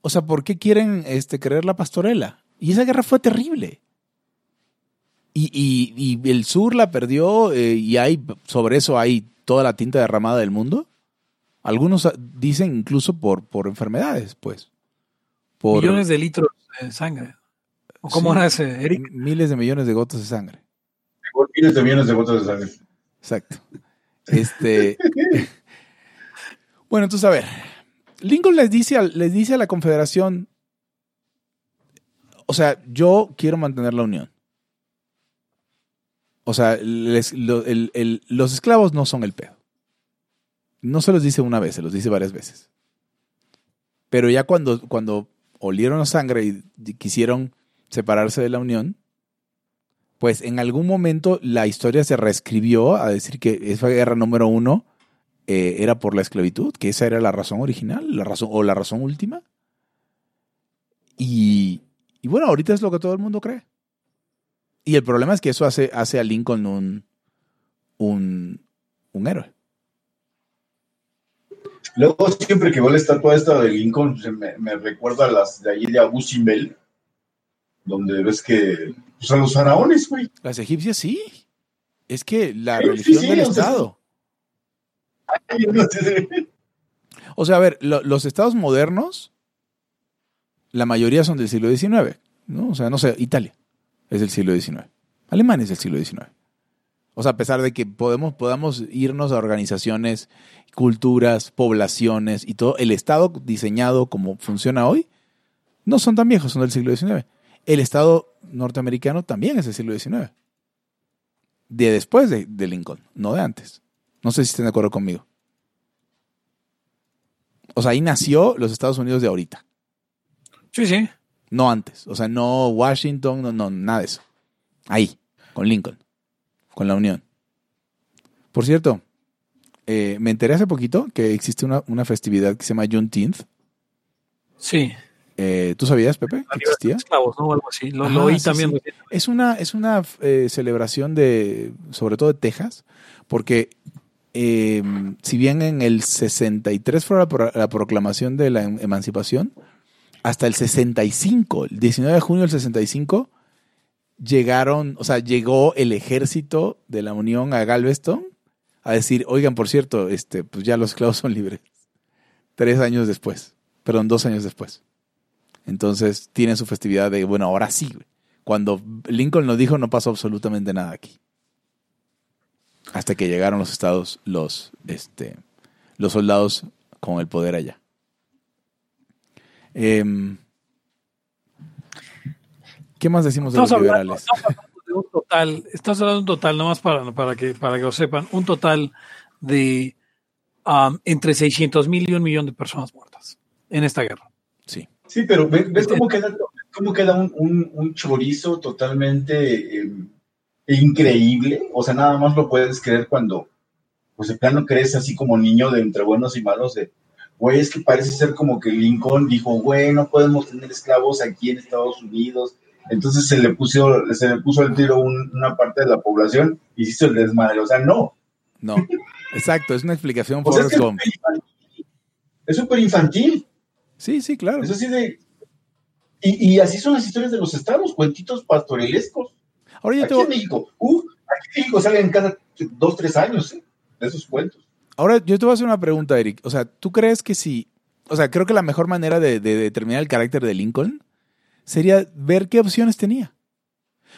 [SPEAKER 1] o sea, ¿por qué quieren este, creer la pastorela? Y esa guerra fue terrible. Y, y- y el sur la perdió eh, y hay sobre eso hay toda la tinta derramada del mundo. Algunos ah, dicen incluso por, por enfermedades, pues. Por
[SPEAKER 2] millones de litros de sangre. ¿O cómo
[SPEAKER 1] Sí.
[SPEAKER 2] era ese, Eric?
[SPEAKER 1] miles de millones de gotas de sangre.
[SPEAKER 3] Por miles de millones de gotas de sangre.
[SPEAKER 1] Exacto. Este. bueno, entonces, a ver. Lincoln les dice, al- les dice a la Confederación. O sea, yo quiero mantener la unión. O sea, les- lo- el- el- los esclavos no son el pedo. No se los dice una vez, se los dice varias veces. Pero ya cuando, cuando olieron la sangre y y quisieron separarse de la unión, pues en algún momento la historia se reescribió a decir que esa guerra número uno eh, era por la esclavitud, que esa era la razón original, la razón, o la razón última. Y, y bueno, ahorita es lo que todo el mundo cree. Y el problema es que eso hace, hace a Lincoln un, un, un héroe.
[SPEAKER 3] Luego, siempre que veo la estatua esta de Lincoln, se me, me recuerda a las de allí de Abu Simbel, donde ves que, pues a los faraones, güey.
[SPEAKER 1] Las egipcias sí. Es que la
[SPEAKER 3] Sí,
[SPEAKER 1] religión
[SPEAKER 3] sí,
[SPEAKER 1] del
[SPEAKER 3] o sea,
[SPEAKER 1] Estado.
[SPEAKER 3] Ay, no sé.
[SPEAKER 1] O sea, a ver, lo- los estados modernos, la mayoría son del siglo XIX, ¿no? O sea, no sé, Italia es del siglo XIX. Alemania es del siglo XIX. O sea, a pesar de que podemos, podamos irnos a organizaciones, culturas, poblaciones y todo, el estado diseñado como funciona hoy, no son tan viejos, son del siglo XIX. El estado norteamericano también es del siglo XIX. De después de, de Lincoln, no de antes. No sé si estén de acuerdo conmigo. O sea, ahí nació los Estados Unidos de ahorita,
[SPEAKER 2] Sí, sí.
[SPEAKER 1] no antes. O sea, no Washington, no, no, nada de eso. Ahí, con Lincoln, con la Unión. Por cierto, eh, me enteré hace poquito que existe una, una festividad que se llama Juneteenth.
[SPEAKER 2] Sí.
[SPEAKER 1] Eh, ¿Tú sabías, Pepe, que existía?
[SPEAKER 2] Esclavos, ¿no? Algo así. Lo, lo oí
[SPEAKER 1] sí,
[SPEAKER 2] también.
[SPEAKER 1] sí. Es una, es una eh, celebración de, sobre todo de Texas, porque eh, si bien en el 63 fue la, pro- la proclamación de la em- emancipación, hasta el 65, el 19 de junio del 65, llegaron, o sea, llegó el ejército de la Unión a Galveston a decir, oigan, por cierto, este, pues ya los esclavos son libres. Tres años después, perdón, dos años después. Entonces tienen su festividad de, bueno, ahora sí. Cuando Lincoln lo dijo, no pasó absolutamente nada aquí. Hasta que llegaron los estados, los, este, los soldados con el poder allá. Em, ¿Qué más decimos de los
[SPEAKER 2] hablando,
[SPEAKER 1] liberales?
[SPEAKER 2] estamos hablando de un total, estamos hablando de un total, nomás para, para, que, para que lo sepan, un total de um, entre 600 mil y un millón de personas muertas en esta guerra.
[SPEAKER 1] Sí.
[SPEAKER 3] Sí, pero ¿ves, ves cómo queda, cómo queda un, un- un chorizo totalmente eh, increíble? O sea, nada más lo puedes creer cuando, pues de plano crees así como niño de entre buenos y malos de, güey, es que parece ser como que Lincoln dijo, güey, no podemos tener esclavos aquí en Estados Unidos. Entonces se le puso, se le puso al tiro un- una parte de la población y se hizo el desmadre. O sea, no.
[SPEAKER 1] No. Exacto, es una explicación
[SPEAKER 3] sea, es súper infantil.
[SPEAKER 1] Sí, sí, claro.
[SPEAKER 3] Es así de. Y, y así son las historias de los estados, cuentitos pastorelescos.
[SPEAKER 1] Ahora yo
[SPEAKER 3] Aquí
[SPEAKER 1] te,
[SPEAKER 3] en México, uh, aquí en México salen cada dos, tres años, ¿eh? De esos cuentos.
[SPEAKER 1] Ahora, yo te voy a hacer una pregunta, Eric. O sea, ¿tú crees que si... O sea, creo que la mejor manera de, de determinar el carácter de Lincoln sería ver qué opciones tenía.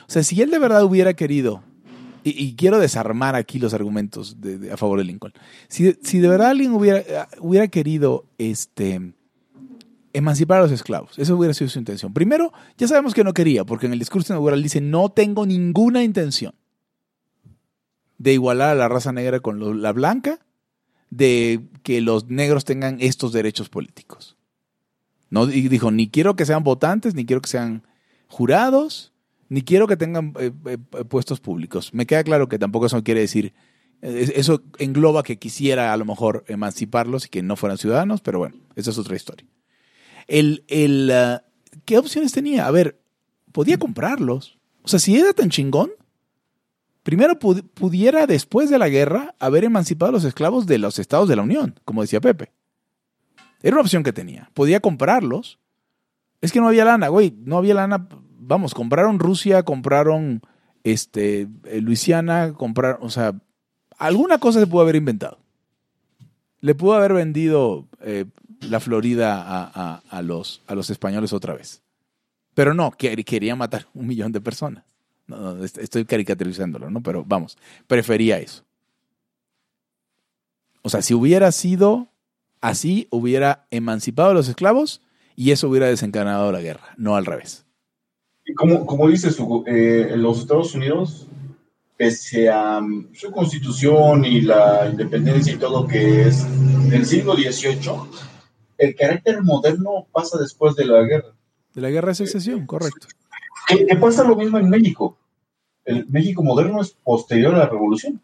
[SPEAKER 1] O sea, si él de verdad hubiera querido y, quiero desarmar aquí los argumentos a favor de Lincoln. Si, si, de verdad alguien hubiera, hubiera querido este, emancipar a los esclavos, eso hubiera sido su intención. Primero, ya sabemos que no quería, porque en el discurso inaugural dice, no tengo ninguna intención de igualar a la raza negra con la blanca, de que los negros tengan estos derechos políticos. No, y dijo, ni quiero que sean votantes, ni quiero que sean jurados, ni quiero que tengan eh, eh, puestos públicos. Me queda claro que tampoco eso quiere decir, eh, eso engloba que quisiera a lo mejor emanciparlos y que no fueran ciudadanos, pero bueno, esa es otra historia. El, el, ¿Qué opciones tenía? A ver, podía comprarlos. O sea, si era tan chingón, primero pudiera después de la guerra haber emancipado a los esclavos de los estados de la Unión, como decía Pepe. Era una opción que tenía. Podía comprarlos. Es que no había lana, güey. No había lana. Vamos, compraron Rusia, compraron este, eh, Luisiana, compraron, o sea, alguna cosa se pudo haber inventado. Le pudo haber vendido eh, la Florida a, los, a los españoles otra vez. Pero no, quería matar un millón de personas. No, estoy caricaturizándolo, ¿no? Pero vamos, prefería eso. O sea, si hubiera sido así, hubiera emancipado a los esclavos y eso hubiera desencadenado la guerra, no al revés.
[SPEAKER 3] Y como, como dices, eh, los Estados Unidos, pese a mm, su constitución y la independencia y todo que es del siglo XVIII, el carácter moderno pasa después de la guerra.
[SPEAKER 1] De la guerra de secesión, correcto.
[SPEAKER 3] ¿Qué pasa lo mismo en México. El México moderno es posterior a la revolución.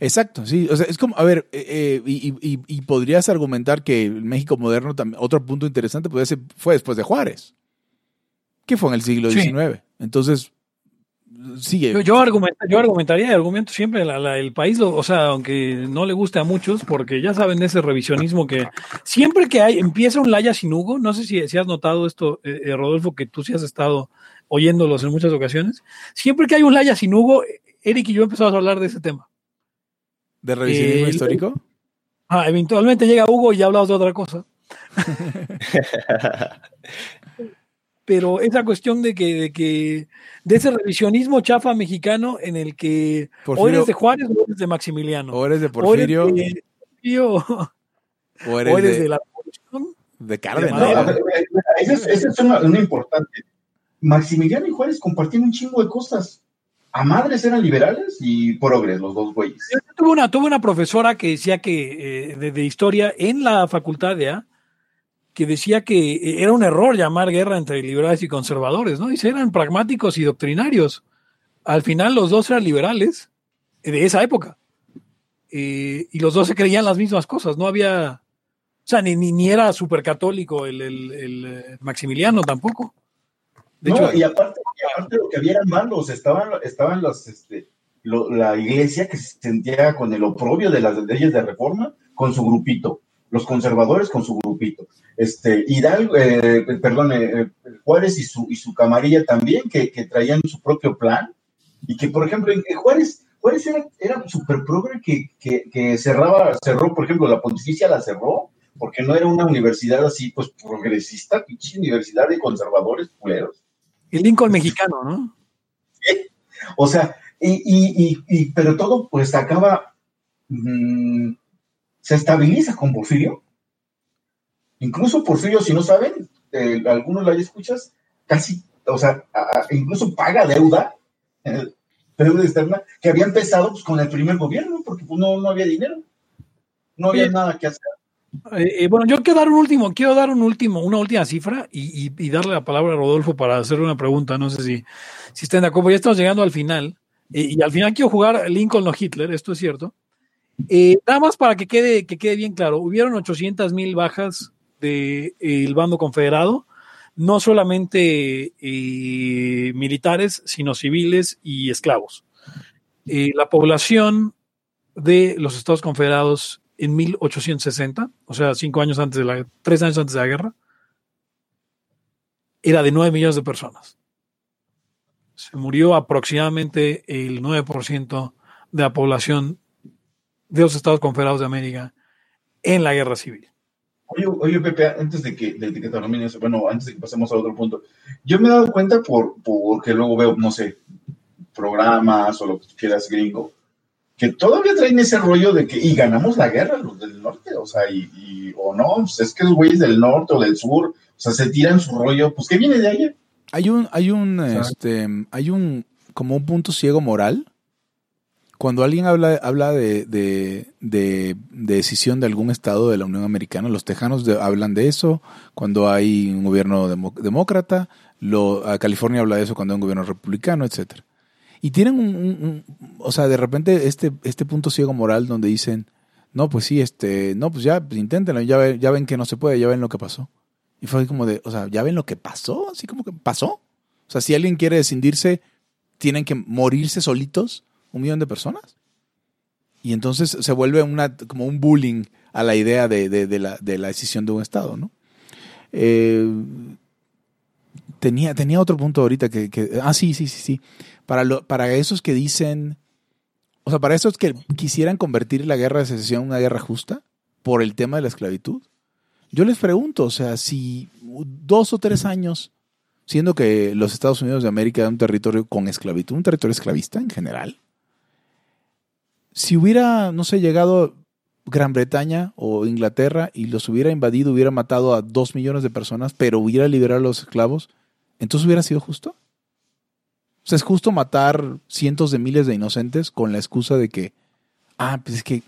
[SPEAKER 1] Exacto, sí. O sea, es como, a ver, eh, eh, y, podrías argumentar que el México moderno, también, otro punto interesante, podría ser, fue después de Juárez, que fue en el siglo XIX. Entonces, sigue.
[SPEAKER 2] Yo, yo, yo argumentaría y argumento siempre el país, o sea, aunque no le guste a muchos, porque ya saben ese revisionismo que siempre que hay, empieza un Laya sin Hugo, no sé si, si has notado esto, eh, Rodolfo, que tú sí has estado oyéndolos en muchas ocasiones. Siempre que hay un Laya sin Hugo, Eric y yo empezamos a hablar de ese tema.
[SPEAKER 1] ¿De revisionismo histórico?
[SPEAKER 2] Ah, eventualmente llega Hugo y ya hablamos de otra cosa. Pero esa cuestión de que, de que, de ese revisionismo chafa mexicano en el que o eres de Juárez o eres de Maximiliano.
[SPEAKER 1] O eres de Porfirio.
[SPEAKER 2] O eres, de, la
[SPEAKER 1] de Cárdenas.
[SPEAKER 3] Eso es, una importante. Maximiliano y Juárez compartían un chingo de cosas. A madres eran liberales y progres, los dos güeyes.
[SPEAKER 2] tuve una, tuve una profesora que decía que, eh, de, historia en la facultad de A, que decía que eh, era un error llamar guerra entre liberales y conservadores, ¿no? Dice, eran pragmáticos y doctrinarios. Al final los dos eran liberales de esa época. Eh, y los dos se creían las mismas cosas, no había, o sea, ni, ni, era súper católico el, el Maximiliano tampoco
[SPEAKER 3] no, y aparte, aparte lo que había eran malos, estaban, estaban los, este, la iglesia que se sentía con el oprobio de las leyes de reforma, con su grupito, los conservadores con su grupito, este, Hidalgo, eh, perdón, eh, eh, Juárez y su, y su camarilla también, que, que, traían su propio plan, y que, por ejemplo, en, Juárez, Juárez era, era súper progre que, que, que cerraba, cerró, por ejemplo, la pontificia la cerró, porque no era una universidad así, pues, progresista, pinche universidad de conservadores culeros.
[SPEAKER 2] El Lincoln mexicano, ¿no?
[SPEAKER 3] O sea, y, pero todo pues acaba, mm, se estabiliza con Porfirio. Incluso Porfirio, si no saben, eh, algunos la escuchas, casi, o sea, incluso paga deuda, deuda externa, que había empezado pues, con el primer gobierno, porque pues, no, no había dinero, no había nada que hacer.
[SPEAKER 2] Eh, eh, bueno, yo quiero dar un último, quiero dar un último, una última cifra y, darle la palabra a Rodolfo para hacerle una pregunta. No sé si, si de acuerdo. Ya estamos llegando al final. Eh, y al final quiero jugar Lincoln o Hitler, esto es cierto. nada más para que quede, que quede bien claro, hubieron 800 mil bajas del bando confederado, no solamente militares, sino civiles y esclavos. la población de los Estados Confederados en 1860, o sea, cinco años antes de la, tres años antes de la guerra, era de 9 millones de personas. Se murió aproximadamente el 9% de la población de los Estados Confederados de América en la guerra civil.
[SPEAKER 3] Oye, oye Pepe, antes de que, de que te bueno, antes de que pasemos a otro punto, yo me he dado cuenta por, porque luego veo, no sé, programas o lo que quieras gringo, que todavía traen ese rollo de que, y ganamos la guerra los del norte, o sea, y, o no, pues es que los güeyes del norte o del sur, o sea, se tiran su rollo, pues ¿qué viene de ahí?
[SPEAKER 1] Hay un, hay un, este, hay un, como un punto ciego moral. Cuando alguien habla, habla de, de, de, decisión de algún estado de la Unión Americana, los tejanos hablan de eso. Cuando hay un gobierno demócrata, lo, California habla de eso cuando hay un gobierno republicano, etcétera. Y tienen un, o sea, de repente este, este punto ciego moral donde dicen, no, pues sí, este, no, pues ya, pues inténtenlo, ya, ya ven que no se puede, ya ven lo que pasó. Y fue como de, o sea, ya ven lo que pasó, así como que pasó. O sea, si alguien quiere descindirse, tienen que morirse solitos un millón de personas. Y entonces se vuelve una, como un bullying a la idea de, de, la, de la, decisión de un Estado, ¿no? Eh, tenía, tenía otro punto ahorita que, Ah, sí, sí, sí, sí. Para, para esos que dicen. O sea, para esos que quisieran convertir la guerra de secesión en una guerra justa por el tema de la esclavitud. Yo les pregunto, o sea, si dos o tres años, siendo que los Estados Unidos de América es un territorio con esclavitud, un territorio esclavista en general, si hubiera, no sé, llegado Gran Bretaña o Inglaterra y los hubiera invadido, hubiera matado a dos millones de personas, pero hubiera liberado a los esclavos, entonces hubiera sido justo. O sea, es justo matar cientos de miles de inocentes con la excusa de que, ah, pues es que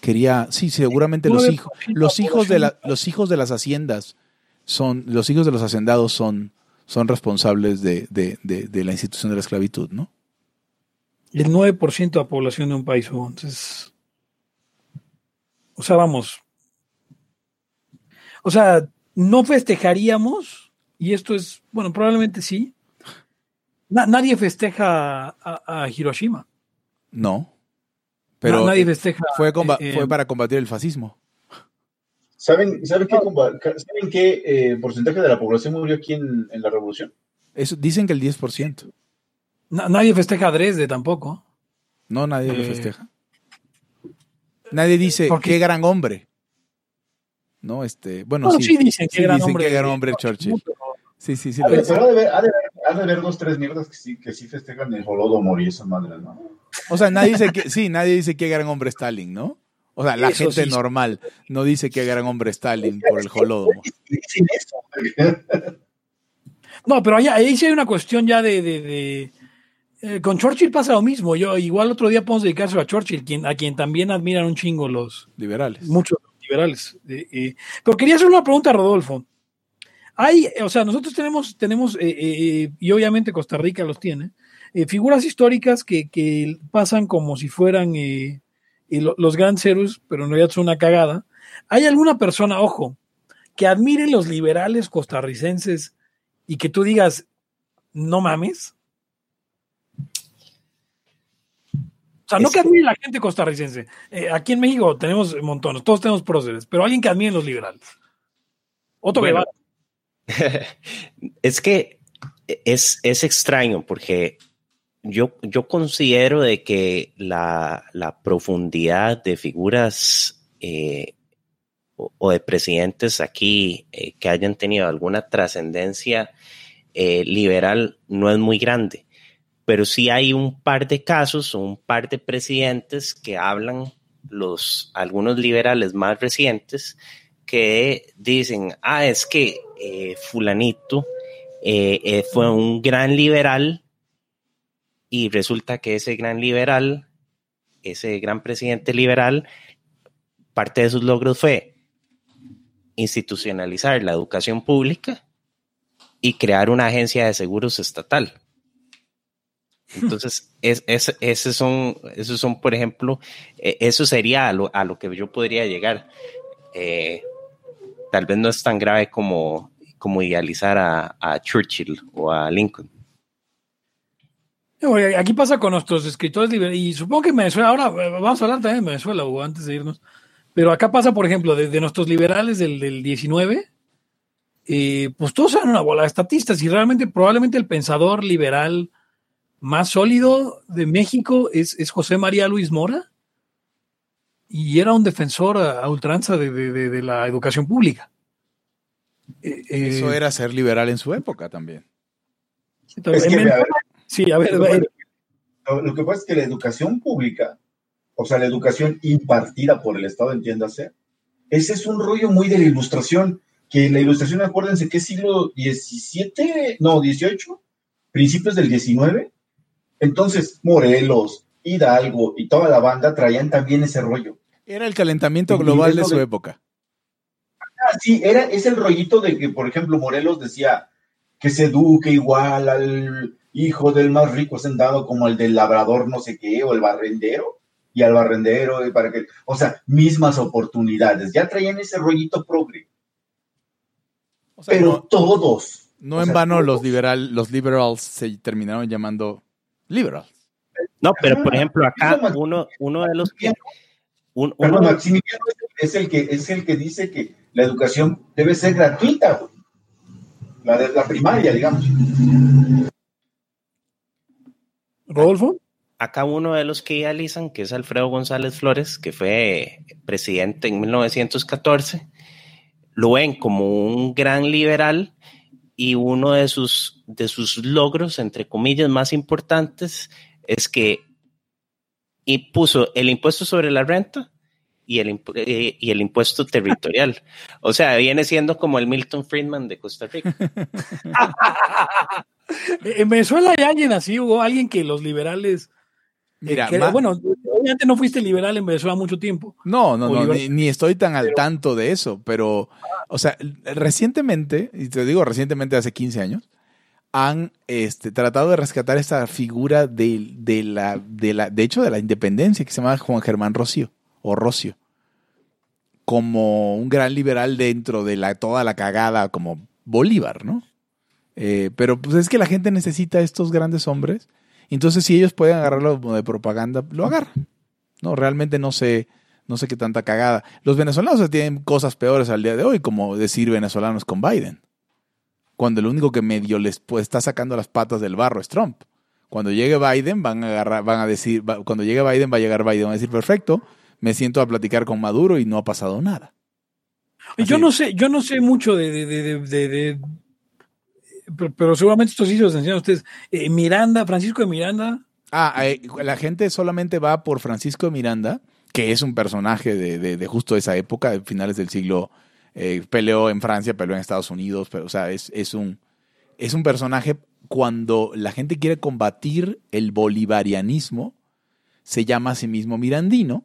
[SPEAKER 1] quería, sí, seguramente los hijos, los hijos de la, los hijos de las haciendas son, los hijos de los hacendados son, son responsables de, de, de, la institución de la esclavitud, ¿no?
[SPEAKER 2] El 9% de la población de un país, entonces, o sea, vamos, o sea, no festejaríamos, y esto es, bueno, probablemente sí, nadie festeja a, Hiroshima.
[SPEAKER 1] No. Pero
[SPEAKER 2] nadie festeja.
[SPEAKER 1] Fue, eh, fue para combatir el fascismo.
[SPEAKER 3] ¿Saben, ¿saben qué, eh, porcentaje de la población murió aquí en, la revolución?
[SPEAKER 1] Eso, dicen que el 10%.
[SPEAKER 2] nadie festeja a Dresde tampoco.
[SPEAKER 1] No, nadie lo eh, festeja. Nadie dice qué gran hombre. No, este, bueno,
[SPEAKER 2] sí, dicen, qué, gran hombre,
[SPEAKER 1] qué gran hombre Churchill. Sí, sí, sí.
[SPEAKER 3] Pero, ha, de haber, dos, tres mierdas que sí, que sí festejan el Holodomor y esa madre, ¿no?
[SPEAKER 1] O sea, nadie dice que, sí, nadie dice qué gran hombre Stalin, ¿no? O sea, la gente normal no dice qué gran hombre Stalin por el Holodomor.
[SPEAKER 2] No, pero ahí, ahí sí hay una cuestión ya de, de, eh, con Churchill pasa lo mismo. Yo igual otro día podemos dedicarse a Churchill, quien, a quien también admiran un chingo los
[SPEAKER 1] liberales.
[SPEAKER 2] Muchos liberales. Eh, pero quería hacer una pregunta a Rodolfo. Hay, o sea, nosotros tenemos, tenemos eh, eh, y obviamente Costa Rica los tiene, eh, figuras históricas que, que, pasan como si fueran los grandes héroes, pero en realidad son una cagada. ¿Hay alguna persona, ojo, que admire los liberales costarricenses y que tú digas, no mames? O sea, no que admire la gente costarricense. aquí en México tenemos montones, todos tenemos próceres, pero alguien que admire los liberales. Otro que va
[SPEAKER 7] es que es, es, extraño porque yo, yo considero de que la, la profundidad de figuras eh, o, de presidentes aquí eh, que hayan tenido alguna trascendencia eh, liberal no es muy grande, pero sí hay un par de casos o un par de presidentes que hablan los algunos liberales más recientes que dicen, ah, es que eh, fulanito eh, eh, fue un gran liberal y resulta que ese gran liberal, ese gran presidente liberal, parte de sus logros fue institucionalizar la educación pública y crear una agencia de seguros estatal. Entonces, es, esos, son, esos son, por ejemplo, eso sería a lo, a lo que yo podría llegar tal vez no es tan grave como, como idealizar a, Churchill o a Lincoln.
[SPEAKER 2] Aquí pasa con nuestros escritores y supongo que en Venezuela, ahora vamos a hablar también de Venezuela antes de irnos, pero acá pasa, por ejemplo, de, nuestros liberales del, del 19, eh, pues todos son una bola de estatistas y realmente probablemente el pensador liberal más sólido de México es, es José María Luis Mora y era un defensor a, ultranza de, la educación pública.
[SPEAKER 1] Eh, Eso eh, era ser liberal en su época también.
[SPEAKER 2] sí, a ver,
[SPEAKER 3] Lo, lo que pasa es que la educación pública, o sea, la educación impartida por el Estado, entiéndase, ese es un rollo muy de la ilustración, que la ilustración, acuérdense que es siglo XVII, no, XVIII, principios del XIX. Entonces, Morelos, Hidalgo y toda la banda traían también ese rollo.
[SPEAKER 1] Era el calentamiento global de su época.
[SPEAKER 3] Ah, sí, era, es el rollito de que, por ejemplo, Morelos decía que se eduque igual al hijo del más rico sentado como el del labrador no sé qué, o el barrendero, y al barrendero, y para que, o sea, mismas oportunidades. Ya traían ese rollito progre.
[SPEAKER 1] O sea,
[SPEAKER 3] Pero
[SPEAKER 1] no,
[SPEAKER 3] todos.
[SPEAKER 1] no en
[SPEAKER 3] sea,
[SPEAKER 1] vano los, liberal, los liberals se terminaron llamando liberals.
[SPEAKER 7] No, pero por ejemplo, acá uno, uno de los que. un-
[SPEAKER 3] Perdón,
[SPEAKER 7] uno-
[SPEAKER 3] Maximiliano es el que es el que dice que la educación debe ser gratuita, güey. La de la primaria, digamos.
[SPEAKER 2] Rodolfo.
[SPEAKER 7] acá uno de los que idealizan, que es Alfredo González Flores, que fue presidente en 1914, lo ven como un gran liberal y uno de sus, de sus logros, entre comillas, más importantes es que y puso el impuesto sobre la renta y el, eh, y el impuesto territorial. O sea, viene siendo como el Milton Friedman de Costa Rica.
[SPEAKER 2] En Venezuela hay alguien así, hubo alguien que los liberales. eh,
[SPEAKER 1] Mira,
[SPEAKER 2] que-
[SPEAKER 1] ma-
[SPEAKER 2] bueno, obviamente no fuiste liberal en Venezuela mucho tiempo.
[SPEAKER 1] No, no, no, ni estoy tan al tanto de eso, pero, o sea, recientemente, y te digo recientemente hace 15 años, han este, tratado de rescatar esta figura de, de la, de la, de hecho, de la independencia, que se llama Juan Germán Rocío, o Rocio, como un gran liberal dentro de la, toda la cagada, como Bolívar, ¿no? Eh, pero pues es que la gente necesita estos grandes hombres, entonces si ellos pueden agarrarlo como de propaganda, lo agarran. No, realmente no sé, no sé qué tanta cagada. Los venezolanos tienen cosas peores al día de hoy, como decir venezolanos con Biden. Cuando el único que medio les está sacando las patas del barro es Trump. Cuando llegue Biden, van a agarrar, van a decir, va- cuando llegue Biden, va a llegar Biden, va a decir, perfecto, me siento a platicar con Maduro y no ha pasado nada.
[SPEAKER 2] Yo no sé, yo no sé mucho de, de- de- de- de- de- pero, pero seguramente estos sí se los enseñan a ustedes. Eh, Miranda, Francisco de Miranda,
[SPEAKER 1] Ah, eh, la gente solamente va por Francisco de Miranda, que es un personaje de justo esa época, de finales del siglo. Eh, peleó en Francia, peleó en Estados Unidos, pero, o sea, es, es, un, es un personaje cuando la gente quiere combatir el bolivarianismo, se llama a sí mismo mirandino.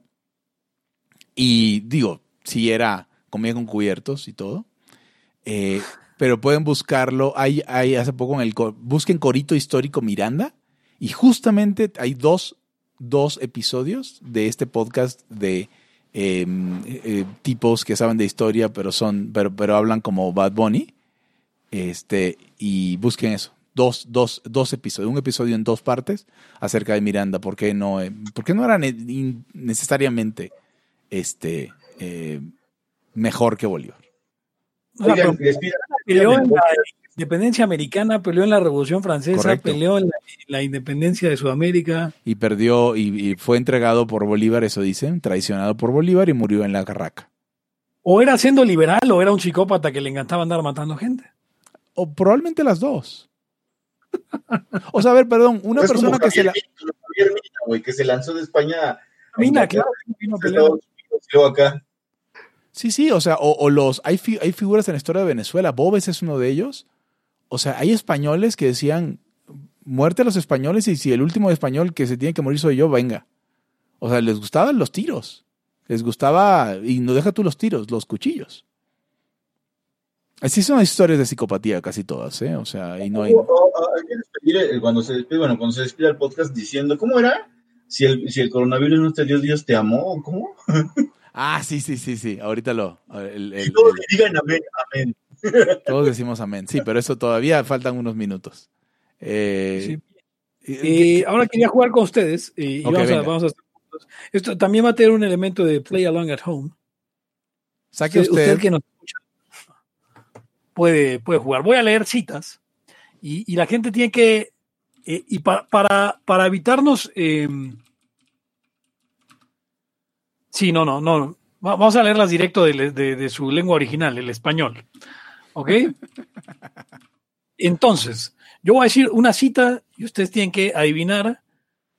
[SPEAKER 1] Y digo, si era comida con cubiertos y todo. eh, pero pueden buscarlo. Hay, hay hace poco en el. Busquen Corito Histórico Miranda. Y justamente hay dos, dos episodios de este podcast de eh, eh, tipos que saben de historia, pero son, pero, pero hablan como Bad Bunny. Este, y busquen eso. Dos, dos, dos episodios, un episodio en dos partes acerca de Miranda. ¿Por qué no, eh, por qué no era ne- necesariamente este, eh, mejor que Bolívar?
[SPEAKER 3] les pido-
[SPEAKER 2] independencia americana, peleó en la Revolución Francesa,
[SPEAKER 1] Correcto.
[SPEAKER 2] peleó en la, la independencia de Sudamérica.
[SPEAKER 1] Y perdió y, y fue entregado por Bolívar, eso dicen, traicionado por Bolívar y murió en la carraca.
[SPEAKER 2] O era siendo liberal o era un psicópata que le encantaba andar matando gente.
[SPEAKER 1] O probablemente las dos. O sea, a ver, perdón, una
[SPEAKER 3] es como
[SPEAKER 1] persona que se la...
[SPEAKER 3] Que se lanzó de España a
[SPEAKER 2] Mina,
[SPEAKER 3] Inglaterra,
[SPEAKER 2] claro,
[SPEAKER 3] luego acá.
[SPEAKER 1] Sí, sí, o sea, o, o los... Hay, fi- hay figuras en la historia de Venezuela, Bobes es uno de ellos. O sea, hay españoles que decían, muerte a los españoles y si el último español que se tiene que morir soy yo, venga. O sea, les gustaban los tiros. Les gustaba, y no deja tú los tiros, los cuchillos. Así son historias de psicopatía casi todas, ¿eh? O sea, y no hay...
[SPEAKER 3] Eh, cuando se despide, bueno, cuando se despide el podcast diciendo, ¿cómo era? Si el, si el coronavirus no te dio, Dios te amó, ¿cómo?
[SPEAKER 1] Ah, sí, sí, sí, sí. Ahorita lo. el- el-
[SPEAKER 3] Y todos
[SPEAKER 1] el-
[SPEAKER 3] digan amén, amén.
[SPEAKER 1] Todos decimos amén. Sí, pero eso todavía faltan unos minutos. Eh,
[SPEAKER 2] Sí. ahora quería jugar con ustedes y, vamos, a, vamos a hacer. Esto también va a tener un elemento de play along at home.
[SPEAKER 1] saque
[SPEAKER 2] usted, que nos escucha puede, puede jugar. Voy a leer citas y, y la gente tiene que, eh, y pa- para, para evitarnos... eh, sí, no, no, no. Va- Vamos a leerlas directo de, de- de su lengua original, el español. ¿Ok? Entonces, yo voy a decir una cita y ustedes tienen que adivinar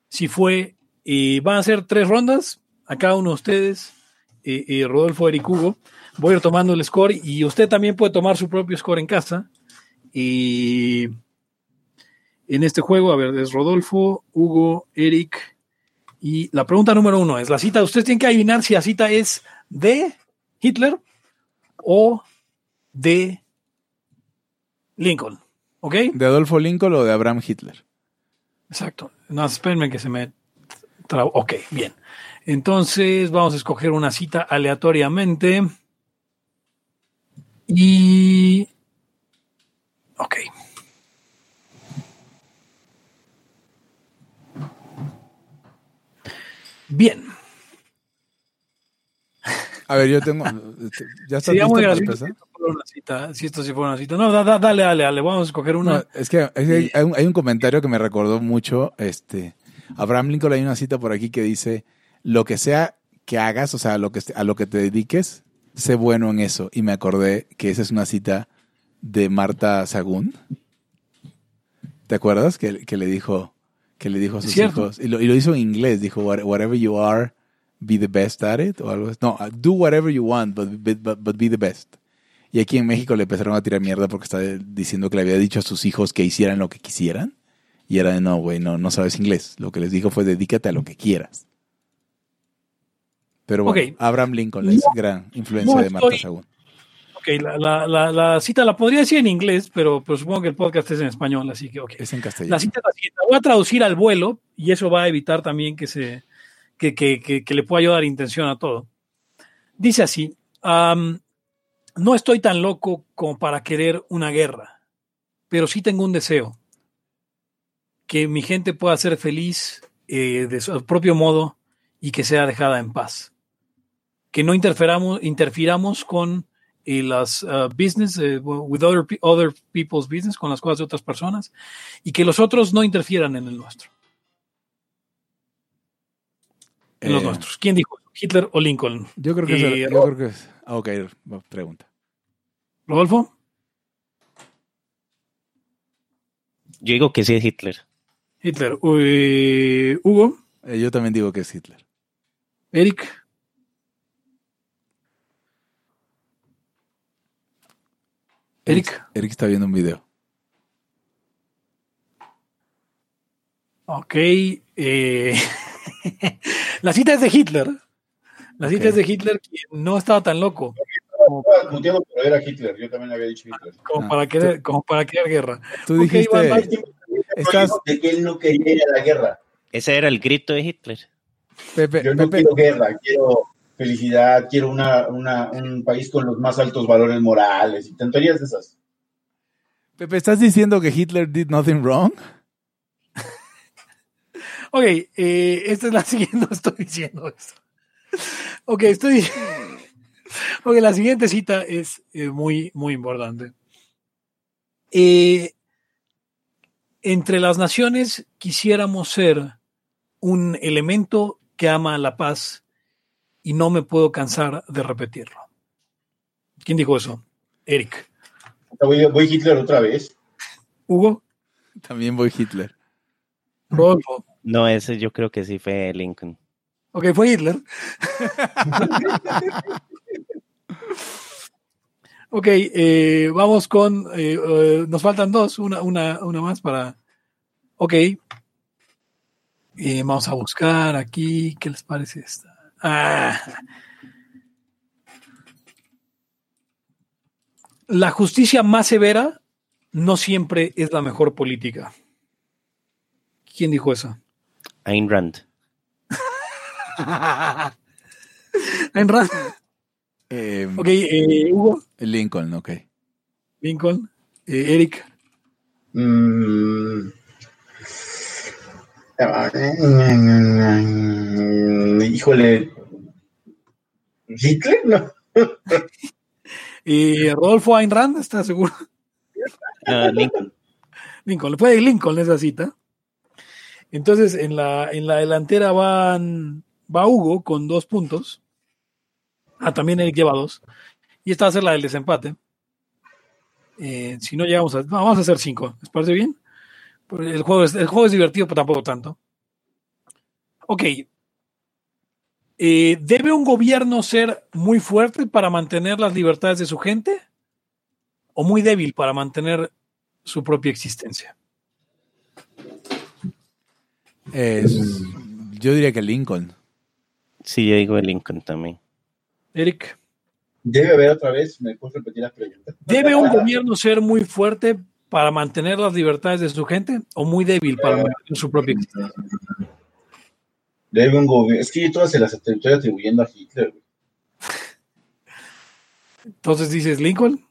[SPEAKER 2] si fue, eh, van a ser tres rondas a cada uno de ustedes, eh, eh, Rodolfo, Eric, Hugo. Voy a ir tomando el score y usted también puede tomar su propio score en casa. Y en este juego, a ver, es Rodolfo, Hugo, Eric. Y la pregunta número uno es, la cita, ustedes tienen que adivinar si la cita es de Hitler o de Lincoln. ¿Ok?
[SPEAKER 1] ¿De Adolfo Lincoln o de Abraham Hitler?
[SPEAKER 2] Exacto. No, espérenme que se me... trabó. Ok, bien. Entonces vamos a escoger una cita aleatoriamente. Y... Ok. Bien.
[SPEAKER 1] A ver, yo tengo. ¿Ya está listo
[SPEAKER 2] muy
[SPEAKER 1] para empezar?
[SPEAKER 2] Una cita. Si esto sí fuera una cita. No, da- da- dale, dale, dale. Vamos a escoger una.
[SPEAKER 1] No, es que, es que hay, un, hay un comentario que me recordó mucho. Este, Abraham Lincoln hay una cita por aquí que dice: Lo que sea que hagas, o sea, lo que, a lo que te dediques, sé bueno en eso. Y me acordé que esa es una cita de Marta Sagún. ¿Te acuerdas? Que, que le dijo que le dijo a sus hijos. Y lo, y lo hizo en inglés. Dijo: "What- Whatever you are, be the best at it. O algo así. No, do whatever you want, but, but- but be the best. Y aquí en México le empezaron a tirar mierda porque está diciendo que le había dicho a sus hijos que hicieran lo que quisieran. Y era de, no, güey, no, no sabes inglés. Lo que les dijo fue dedícate a lo que quieras. Pero bueno. Abraham Lincoln,
[SPEAKER 2] No-
[SPEAKER 1] gran influencia
[SPEAKER 2] no
[SPEAKER 1] de Marta
[SPEAKER 2] estoy-
[SPEAKER 1] Sagún.
[SPEAKER 2] Ok, la, la- la- la cita la podría decir en inglés, pero, pero supongo que el podcast es en español, así que ok.
[SPEAKER 1] Es en castellano.
[SPEAKER 2] La cita es la siguiente. Voy a traducir al vuelo y eso va a evitar también que, se, que, que- que- que le pueda yo dar intención a todo. Dice así, no estoy tan loco como para querer una guerra, pero sí tengo un deseo, que mi gente pueda ser feliz eh, de su propio modo y que sea dejada en paz. Que no interferamos, interfiramos con eh, las uh, business, eh, with other, other people's business, con las cosas de otras personas, y que los otros no interfieran en el nuestro, en los nuestros. ¿Quién dijo? ¿Hitler o Lincoln?
[SPEAKER 1] Yo creo que es. yo creo que es. Ok, pregunta.
[SPEAKER 2] ¿Rodolfo?
[SPEAKER 7] Yo digo que sí es Hitler.
[SPEAKER 2] Hitler. ¿Hugo?
[SPEAKER 1] Eh, yo también digo que es Hitler.
[SPEAKER 2] ¿Eric? ¿Eric?
[SPEAKER 1] Eric está viendo un video.
[SPEAKER 2] Ok. eh, la cita es de Hitler. La cita
[SPEAKER 1] Ok.
[SPEAKER 2] es de Hitler, quien no estaba tan loco
[SPEAKER 3] Estaba muteado, pero era Hitler. Yo también había dicho Hitler.
[SPEAKER 2] como,
[SPEAKER 1] Ah,
[SPEAKER 2] para, querer, como para querer guerra.
[SPEAKER 1] Tú
[SPEAKER 2] Ok,
[SPEAKER 1] dijiste.
[SPEAKER 2] Iván, vas-
[SPEAKER 1] estás,
[SPEAKER 3] De que él no quería ir a la guerra.
[SPEAKER 7] Ese era el grito de Hitler.
[SPEAKER 1] Pepe,
[SPEAKER 3] Yo no
[SPEAKER 1] Pepe,
[SPEAKER 3] quiero guerra, quiero felicidad, quiero una, una, un país con los más altos valores morales y tonterías de esas.
[SPEAKER 1] Pepe, ¿estás diciendo que Hitler did nothing wrong?
[SPEAKER 2] Ok, eh, esta es la siguiente, no estoy diciendo eso. Ok, estoy. Ok, la siguiente cita es eh, muy, muy importante. Eh, entre las naciones quisiéramos ser un elemento que ama la paz y no me puedo cansar de repetirlo. ¿Quién dijo eso? Eric.
[SPEAKER 3] Voy, voy Hitler otra vez.
[SPEAKER 2] Hugo.
[SPEAKER 1] También voy Hitler.
[SPEAKER 2] Rodolfo.
[SPEAKER 7] No, ese yo creo que sí fue Lincoln.
[SPEAKER 2] Ok, fue Hitler. ok, eh, vamos con. eh, eh, nos faltan dos, una, una, una más para. Ok. Vamos a buscar aquí. ¿Qué les parece esta? Ah. La justicia más severa no siempre es la mejor política. ¿Quién dijo eso?
[SPEAKER 7] Ayn Rand.
[SPEAKER 2] Ayn Rand.
[SPEAKER 1] Eh,
[SPEAKER 2] Ok, eh, Hugo,
[SPEAKER 1] Lincoln, ok.
[SPEAKER 2] Lincoln, eh, Eric.
[SPEAKER 3] Mm. Híjole. ¿Hitler? No.
[SPEAKER 2] Y Rodolfo Ayn Rand, ¿está seguro?
[SPEAKER 7] No, Lincoln.
[SPEAKER 2] Lincoln, fue de Lincoln esa cita. Entonces, en la, en la delantera van, va Hugo con dos puntos. Ah, también Eric lleva dos. Y esta va a ser la del desempate. Eh, si no llegamos a. vamos a hacer cinco. ¿Les parece bien? El juego, es, el juego divertido, pero tampoco tanto. Ok. Eh, ¿Debe un gobierno ser muy fuerte para mantener las libertades de su gente? ¿O muy débil para mantener su propia existencia?
[SPEAKER 1] Yo diría que Lincoln.
[SPEAKER 7] Sí, yo digo Lincoln también.
[SPEAKER 2] Eric.
[SPEAKER 3] Debe haber otra vez, ¿me puedes repetir la pregunta?
[SPEAKER 2] ¿Debe un gobierno ser muy fuerte para mantener las libertades de su gente o muy débil para mantener su propia existencia?
[SPEAKER 3] Debe un gobierno. Es que yo todas se las estoy atribuyendo a Hitler. güey.
[SPEAKER 2] Entonces dices Lincoln.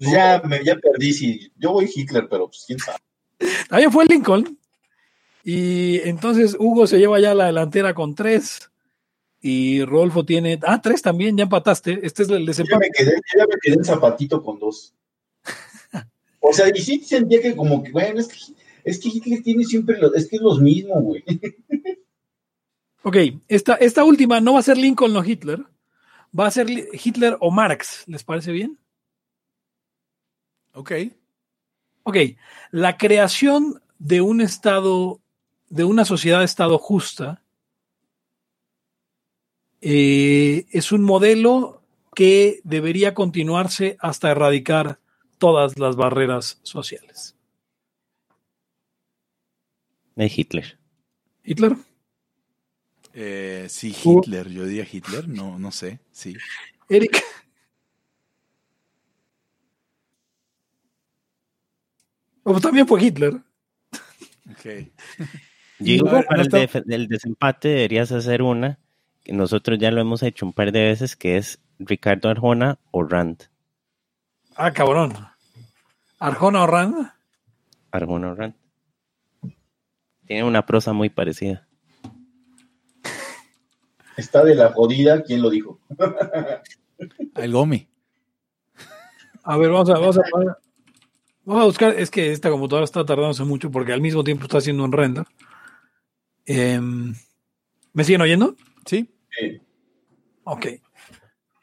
[SPEAKER 3] Ya, me, ya perdí. Si yo voy Hitler, pero pues quién sabe.
[SPEAKER 2] También fue Lincoln. Y entonces Hugo se lleva ya la delantera con tres. Y Rodolfo tiene. Ah, tres también, ya empataste. Este es el
[SPEAKER 3] Yo ya
[SPEAKER 2] desempate.
[SPEAKER 3] me quedé, yo ya me quedé en zapatito con dos. O sea, y sí sentía que como que, bueno, es que, es que Hitler tiene siempre los, es que es los mismos, güey.
[SPEAKER 2] Ok, esta, esta última no va a ser Lincoln o Hitler. Va a ser Hitler o Marx. ¿Les parece bien?
[SPEAKER 1] Ok.
[SPEAKER 2] Ok, la creación de un Estado, de una sociedad-Estado justa, eh, es un modelo que debería continuarse hasta erradicar todas las barreras sociales.
[SPEAKER 7] De Hitler.
[SPEAKER 2] Hitler,
[SPEAKER 1] Eh, sí,
[SPEAKER 2] Hugo.
[SPEAKER 1] Hitler. Yo diría Hitler. No, no sé. Sí.
[SPEAKER 2] Eric, o también fue Hitler.
[SPEAKER 1] Ok.
[SPEAKER 7] Yo
[SPEAKER 1] ver,
[SPEAKER 7] para el, desempate deberías hacer una que nosotros ya lo hemos hecho un par de veces, que es Ricardo Arjona o Rand.
[SPEAKER 2] Ah, cabrón. Arjona o Rand.
[SPEAKER 7] Arjona o Rand. Tiene una prosa muy parecida.
[SPEAKER 3] Está de la jodida, ¿quién lo dijo?
[SPEAKER 1] El Gomi.
[SPEAKER 2] A ver, vamos a, vamos a, vamos a buscar. Es que esta computadora está tardándose mucho porque al mismo tiempo está haciendo un render. Em, ¿Me siguen oyendo?
[SPEAKER 1] Sí.
[SPEAKER 3] Eh,
[SPEAKER 2] Ok.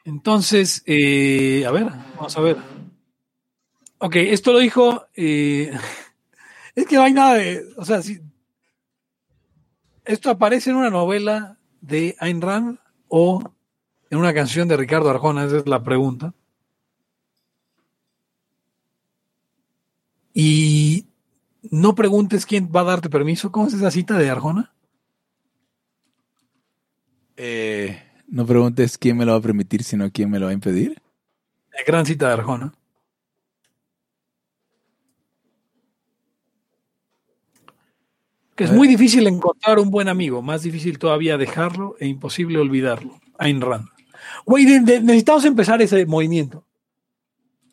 [SPEAKER 2] Entonces, eh, a ver, vamos a ver. Ok, esto lo dijo. eh, es que no hay nada de. O sea, si. Esto aparece en una novela de Ayn Rand o en una canción de Ricardo Arjona, esa es la pregunta. Y no preguntes quién va a darte permiso. ¿Cómo es esa cita de Arjona?
[SPEAKER 1] Eh, no preguntes quién me lo va a permitir, sino quién me lo va a impedir.
[SPEAKER 2] La gran cita de Arjona. Que es muy difícil encontrar un buen amigo, más difícil todavía dejarlo e imposible olvidarlo. Ayn Rand. Güey, necesitamos empezar ese movimiento.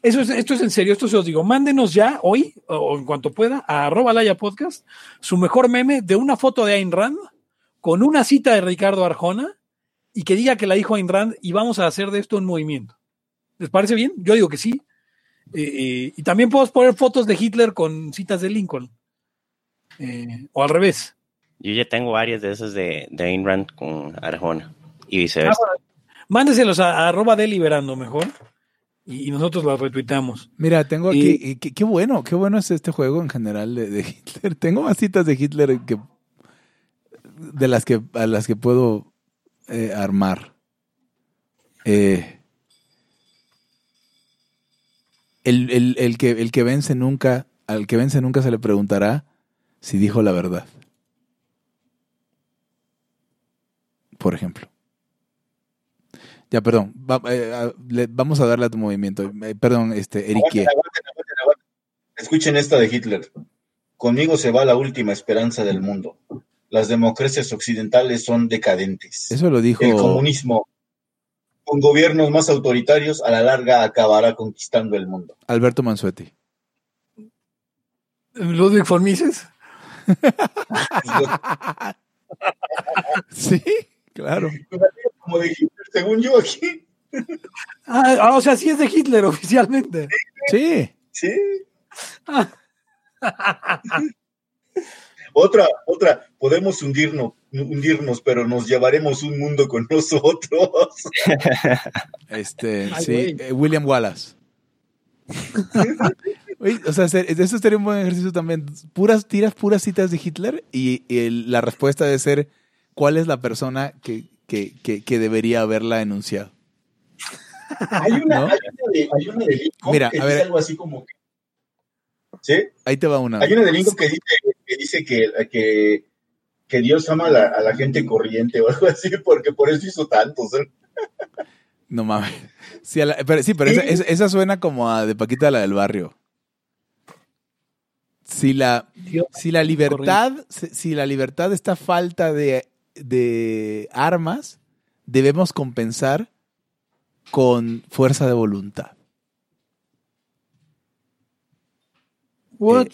[SPEAKER 2] Eso es, esto es en serio, esto se os digo. Mándenos ya hoy, o en cuanto pueda, a arroba Laya Podcast, su mejor meme de una foto de Ayn Rand con una cita de Ricardo Arjona y que diga que la dijo Ayn Rand y vamos a hacer de esto un movimiento. ¿Les parece bien? Yo digo que sí. Eh, eh, y también podemos poner fotos de Hitler con citas de Lincoln. Eh, o al revés.
[SPEAKER 7] Yo ya tengo varias de esas de, de Ayn Rand con Arjona y
[SPEAKER 2] Ah,
[SPEAKER 7] viceversa.
[SPEAKER 2] bueno, mándeselos a, a arroba deliberando mejor y, y nosotros las retuiteamos.
[SPEAKER 1] Mira, tengo aquí. y qué, qué bueno, qué bueno es este juego en general de, de Hitler. Tengo más citas de Hitler que de las que a las que puedo eh, armar. Eh, el, el- el que, el que vence nunca, al que vence nunca se le preguntará si dijo la verdad. Por ejemplo. Ya, perdón. va- eh, a- le- vamos a darle a tu movimiento. Eh, perdón, este, Eric.
[SPEAKER 3] aguanten, aguanten, aguanten, aguanten. Escuchen esta de Hitler. Conmigo se va la última esperanza del mundo. Las democracias occidentales son decadentes.
[SPEAKER 1] Eso lo dijo.
[SPEAKER 3] El comunismo, con gobiernos más autoritarios, a la larga acabará conquistando el mundo.
[SPEAKER 1] Alberto Mansuetti.
[SPEAKER 2] Ludwig von Mises.
[SPEAKER 1] Sí, claro.
[SPEAKER 3] Como de Hitler, según yo aquí.
[SPEAKER 2] Ah, ah, o sea, sí es de Hitler oficialmente.
[SPEAKER 1] Sí.
[SPEAKER 3] Sí.
[SPEAKER 2] Ah,
[SPEAKER 3] Otra, otra, podemos hundirnos, hundirnos, pero nos llevaremos un mundo con nosotros.
[SPEAKER 1] Este,
[SPEAKER 2] Ay,
[SPEAKER 1] sí. eh, William Wallace. Oye, o sea, eso sería un buen ejercicio también. Puras, tiras puras citas de Hitler y, y el- la respuesta debe ser cuál es la persona que, que, que, que debería haberla enunciado.
[SPEAKER 3] Hay una,
[SPEAKER 1] ¿No?
[SPEAKER 3] hay una de, hay una de Lincoln
[SPEAKER 1] Mira,
[SPEAKER 3] que
[SPEAKER 1] a
[SPEAKER 3] dice
[SPEAKER 1] ver.
[SPEAKER 3] algo así como que. ¿Sí?
[SPEAKER 1] Ahí te va una.
[SPEAKER 3] Hay una de Lincoln que dice que, dice que, que, que Dios ama a la, a la gente corriente o algo así, porque por eso hizo tantos. ¿eh?
[SPEAKER 1] No mames. Sí, la- pero, sí, pero esa, esa- esa suena como a de Paquita la del barrio. Si la,
[SPEAKER 2] Dios,
[SPEAKER 1] si la libertad, si si la libertad está falta de, de armas, debemos compensar con fuerza de voluntad.
[SPEAKER 2] what?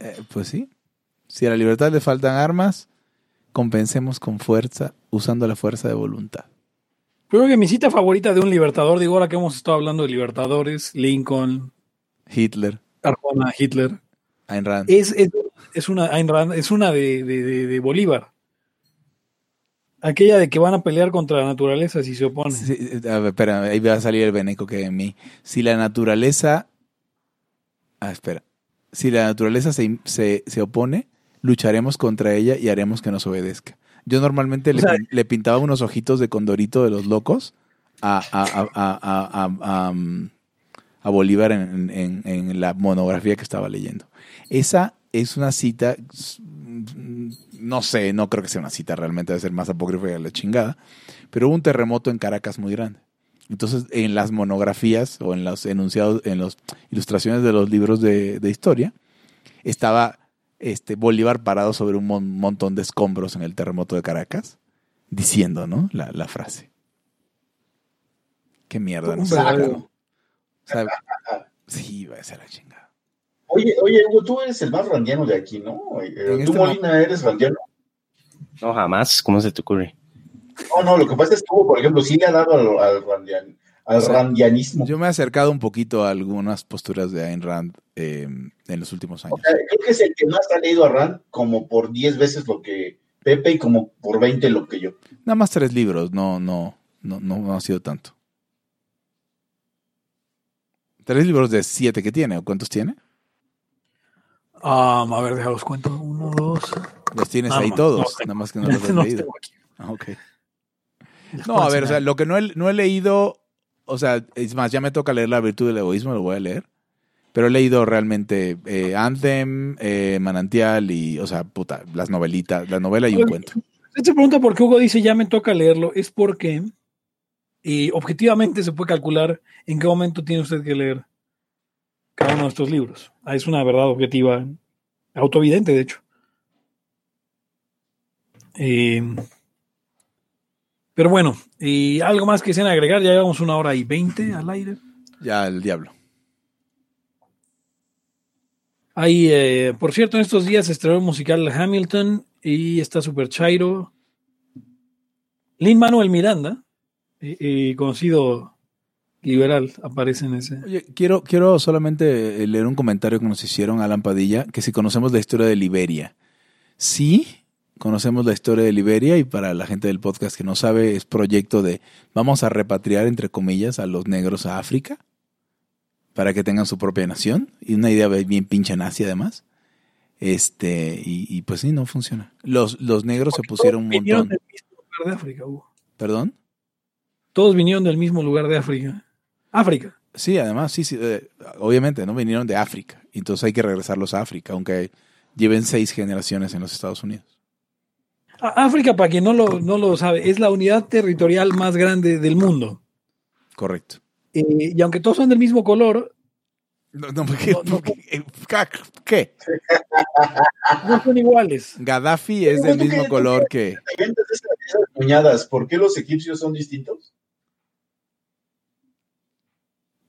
[SPEAKER 1] Eh, pues sí. Si a la libertad le faltan armas, compensemos con fuerza, usando la fuerza de voluntad.
[SPEAKER 2] Creo que mi cita favorita de un libertador, digo, ahora que hemos estado hablando de libertadores, Lincoln,
[SPEAKER 1] Hitler,
[SPEAKER 2] Arjona, Hitler,
[SPEAKER 1] Ayn Rand.
[SPEAKER 2] es, es, es una, Ayn Rand, es una de, de- de- de Bolívar. Aquella de que van a pelear contra la naturaleza si se oponen.
[SPEAKER 1] Sí, a ver, espera, ahí va a salir el veneco que hay en mí. Si la naturaleza. Ah, espera. Si la naturaleza se, se, se opone, lucharemos contra ella y haremos que nos obedezca. Yo normalmente le,
[SPEAKER 2] sea-
[SPEAKER 1] pintaba unos ojitos de condorito de los locos a, a, a, a, mm, Bolívar en, en- en la monografía que estaba leyendo. Esa es una cita, mm, no sé, no creo que sea una cita, realmente debe ser más apócrifa que la chingada, pero hubo un terremoto en Caracas muy grande. Entonces, en las monografías o en los enunciados, en las ilustraciones de los libros de, de historia, estaba este, Bolívar parado sobre un mon- montón de escombros en el terremoto de Caracas, diciendo, ¿no? La, la frase. Qué mierda, no sé. sí, va a ser la chingada.
[SPEAKER 3] Oye, oye, Hugo, tú eres el más randiano de aquí, ¿no? Eh, ¿Tú,
[SPEAKER 1] este
[SPEAKER 3] Molina, eres randiano?
[SPEAKER 7] No, jamás. ¿Cómo se te ocurre?
[SPEAKER 3] No, no, lo que pasa es que Hugo, por ejemplo, sí le ha dado al, al, randian- al
[SPEAKER 1] O sea,
[SPEAKER 3] randianismo.
[SPEAKER 1] Yo me he acercado un poquito a algunas posturas de Ayn Rand eh, en los últimos
[SPEAKER 3] O
[SPEAKER 1] años.
[SPEAKER 3] sea, creo que es el que más ha leído a Rand como por 10 veces lo que Pepe y como por 20 lo que yo.
[SPEAKER 1] Nada más tres libros, no, no, no, no, no ha sido tanto. Tres libros de siete que tiene, ¿o cuántos tiene?
[SPEAKER 2] Ah, a ver, déjalos cuento. Uno, dos.
[SPEAKER 1] Los tienes
[SPEAKER 2] Nada
[SPEAKER 1] ahí
[SPEAKER 2] más,
[SPEAKER 1] todos,
[SPEAKER 2] no
[SPEAKER 1] nada más que no los has
[SPEAKER 2] No
[SPEAKER 1] leído. Ah, ok. No, a ver, o sea, lo que no he, no he leído, o sea, es más, ya me toca leer La virtud del egoísmo, lo voy a leer. Pero he leído realmente eh, Anthem, eh, Manantial y, o sea, puta, las novelitas, la novela y un cuento.
[SPEAKER 2] Se pregunta por qué Hugo dice ya me toca leerlo. Es porque eh, objetivamente se puede calcular en qué momento tiene usted que leer cada uno de estos libros. Ah, Es una verdad objetiva, autoevidente, de hecho. Eh, pero bueno, y algo más que quisieran agregar, ya llevamos una hora y veinte al aire.
[SPEAKER 1] Ya, el diablo.
[SPEAKER 2] Hay, eh, por cierto, en estos días estrenó el musical Hamilton y está super chairo. Lin Manuel Miranda, eh, eh, conocido liberal, aparece en ese.
[SPEAKER 1] Oye, quiero, quiero solamente leer un comentario que nos hicieron Alan Padilla, que si conocemos la historia de Liberia. Sí, conocemos la historia de Liberia y para la gente del podcast que no sabe, es proyecto de vamos a repatriar, entre comillas, a los negros a África para que tengan su propia nación. Y una idea bien pinche nazi además. Este, y, y pues sí, no funciona. Los, los negros se pusieron un
[SPEAKER 2] Vinieron
[SPEAKER 1] montón.
[SPEAKER 2] del mismo lugar de África, Hugo.
[SPEAKER 1] ¿Perdón?
[SPEAKER 2] Todos vinieron del mismo lugar de África. África.
[SPEAKER 1] Sí, además, sí, sí, eh, obviamente, ¿no? Vinieron de África. Entonces hay que regresarlos a África, aunque lleven seis generaciones en los Estados Unidos.
[SPEAKER 2] África, para quien no lo, no lo sabe, es la unidad territorial más grande del mundo.
[SPEAKER 1] Correcto.
[SPEAKER 2] Eh, y aunque todos son del mismo color,
[SPEAKER 1] No, no, ¿qué?
[SPEAKER 2] No, no.
[SPEAKER 1] ¿Qué? ¿Qué?
[SPEAKER 2] no son iguales.
[SPEAKER 1] Gaddafi es del mismo color que...
[SPEAKER 3] Siguientes de esas- esas cuñadas, ¿por qué los egipcios son distintos?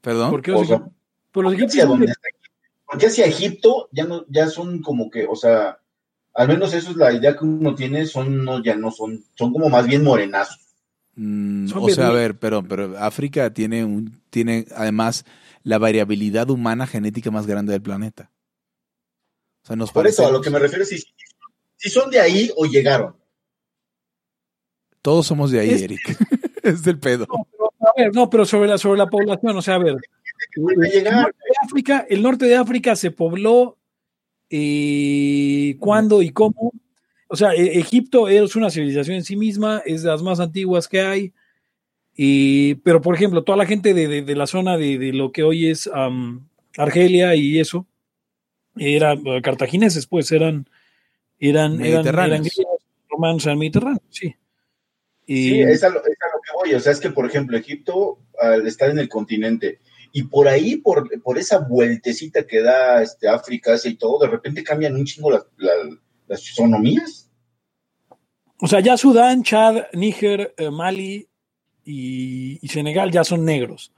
[SPEAKER 1] ¿Perdón?
[SPEAKER 2] ¿Por qué los,
[SPEAKER 3] O sea,
[SPEAKER 2] egip- los
[SPEAKER 3] ¿Por qué
[SPEAKER 2] egipcios
[SPEAKER 3] hacia
[SPEAKER 2] son
[SPEAKER 3] dónde
[SPEAKER 2] de-
[SPEAKER 3] está Egipto? ¿Por qué hacia Egipto ya no, ya son como que, o sea, al menos eso es la idea que uno tiene, son no, ya no son, son como más bien morenazos.
[SPEAKER 1] Mm, o sea, a ver, pero, pero África tiene, un, tiene además la variabilidad humana genética más grande del planeta. O sea, nos
[SPEAKER 3] Por eso, a lo que me refiero es si, si son de ahí o llegaron.
[SPEAKER 1] Todos somos de ahí,
[SPEAKER 2] Es-
[SPEAKER 1] Eric. es del pedo.
[SPEAKER 2] No, a ver, no, pero sobre la, sobre la población, o sea, a ver.
[SPEAKER 3] Puede llegar.
[SPEAKER 2] África, el norte de África se pobló eh, cuándo y cómo. O sea, e- Egipto es una civilización en sí misma, es de las más antiguas que hay. Y, pero, por ejemplo, toda la gente de, de- de la zona de, de lo que hoy es am, Argelia y eso, eran eh, cartagineses, pues eran, eran, eran,
[SPEAKER 1] Mediterráneos.
[SPEAKER 2] eran griegos, romanos, eran mediterráneos, sí. Y,
[SPEAKER 3] Sí, es a, lo, es voy. O sea, es que, por ejemplo, Egipto al estar en el continente y por ahí, por, por esa vueltecita que da este, África, Asia y todo, de repente cambian un chingo las, la- las fisonomías.
[SPEAKER 2] O sea, ya Sudán, Chad, Níger, eh, Mali y, y Senegal ya son negros.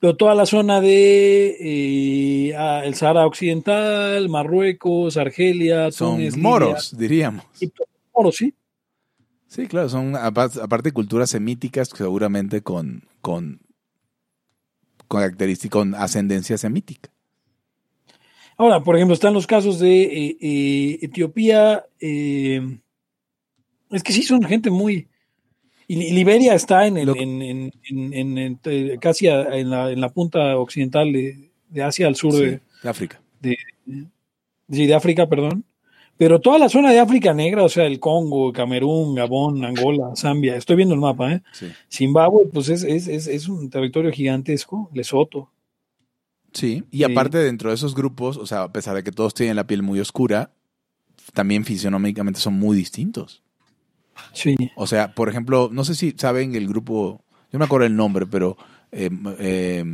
[SPEAKER 2] Pero toda la zona de eh, el Sahara Occidental, Marruecos, Argelia,
[SPEAKER 1] Son
[SPEAKER 2] Túnez,
[SPEAKER 1] moros, diríamos.
[SPEAKER 2] Egipto, moros, sí.
[SPEAKER 1] Sí, claro, son apa- aparte culturas semíticas seguramente con, con, características, con ascendencia semítica.
[SPEAKER 2] Ahora, por ejemplo, están los casos de eh, eh, Etiopía. eh, es que sí son gente muy. Liberia está en, el,
[SPEAKER 1] Lo-
[SPEAKER 2] en, en- en- casi a- en la, en la punta occidental de, de Asia, al sur
[SPEAKER 1] Sí,
[SPEAKER 2] de,
[SPEAKER 1] de África.
[SPEAKER 2] sí, de África, perdón. Pero toda la zona de África negra, o sea, el Congo, Camerún, Gabón, Angola, Zambia, estoy viendo el mapa, ¿eh?
[SPEAKER 1] Sí.
[SPEAKER 2] Zimbabue, pues es, es, es, es un territorio gigantesco, Lesoto.
[SPEAKER 1] Sí, y
[SPEAKER 2] Sí.
[SPEAKER 1] aparte dentro de esos grupos, o sea, a pesar de que todos tienen la piel muy oscura, también fisionómicamente son muy distintos.
[SPEAKER 2] Sí.
[SPEAKER 1] O sea, por ejemplo, no sé si saben el grupo, yo no me acuerdo el nombre, pero eh, eh,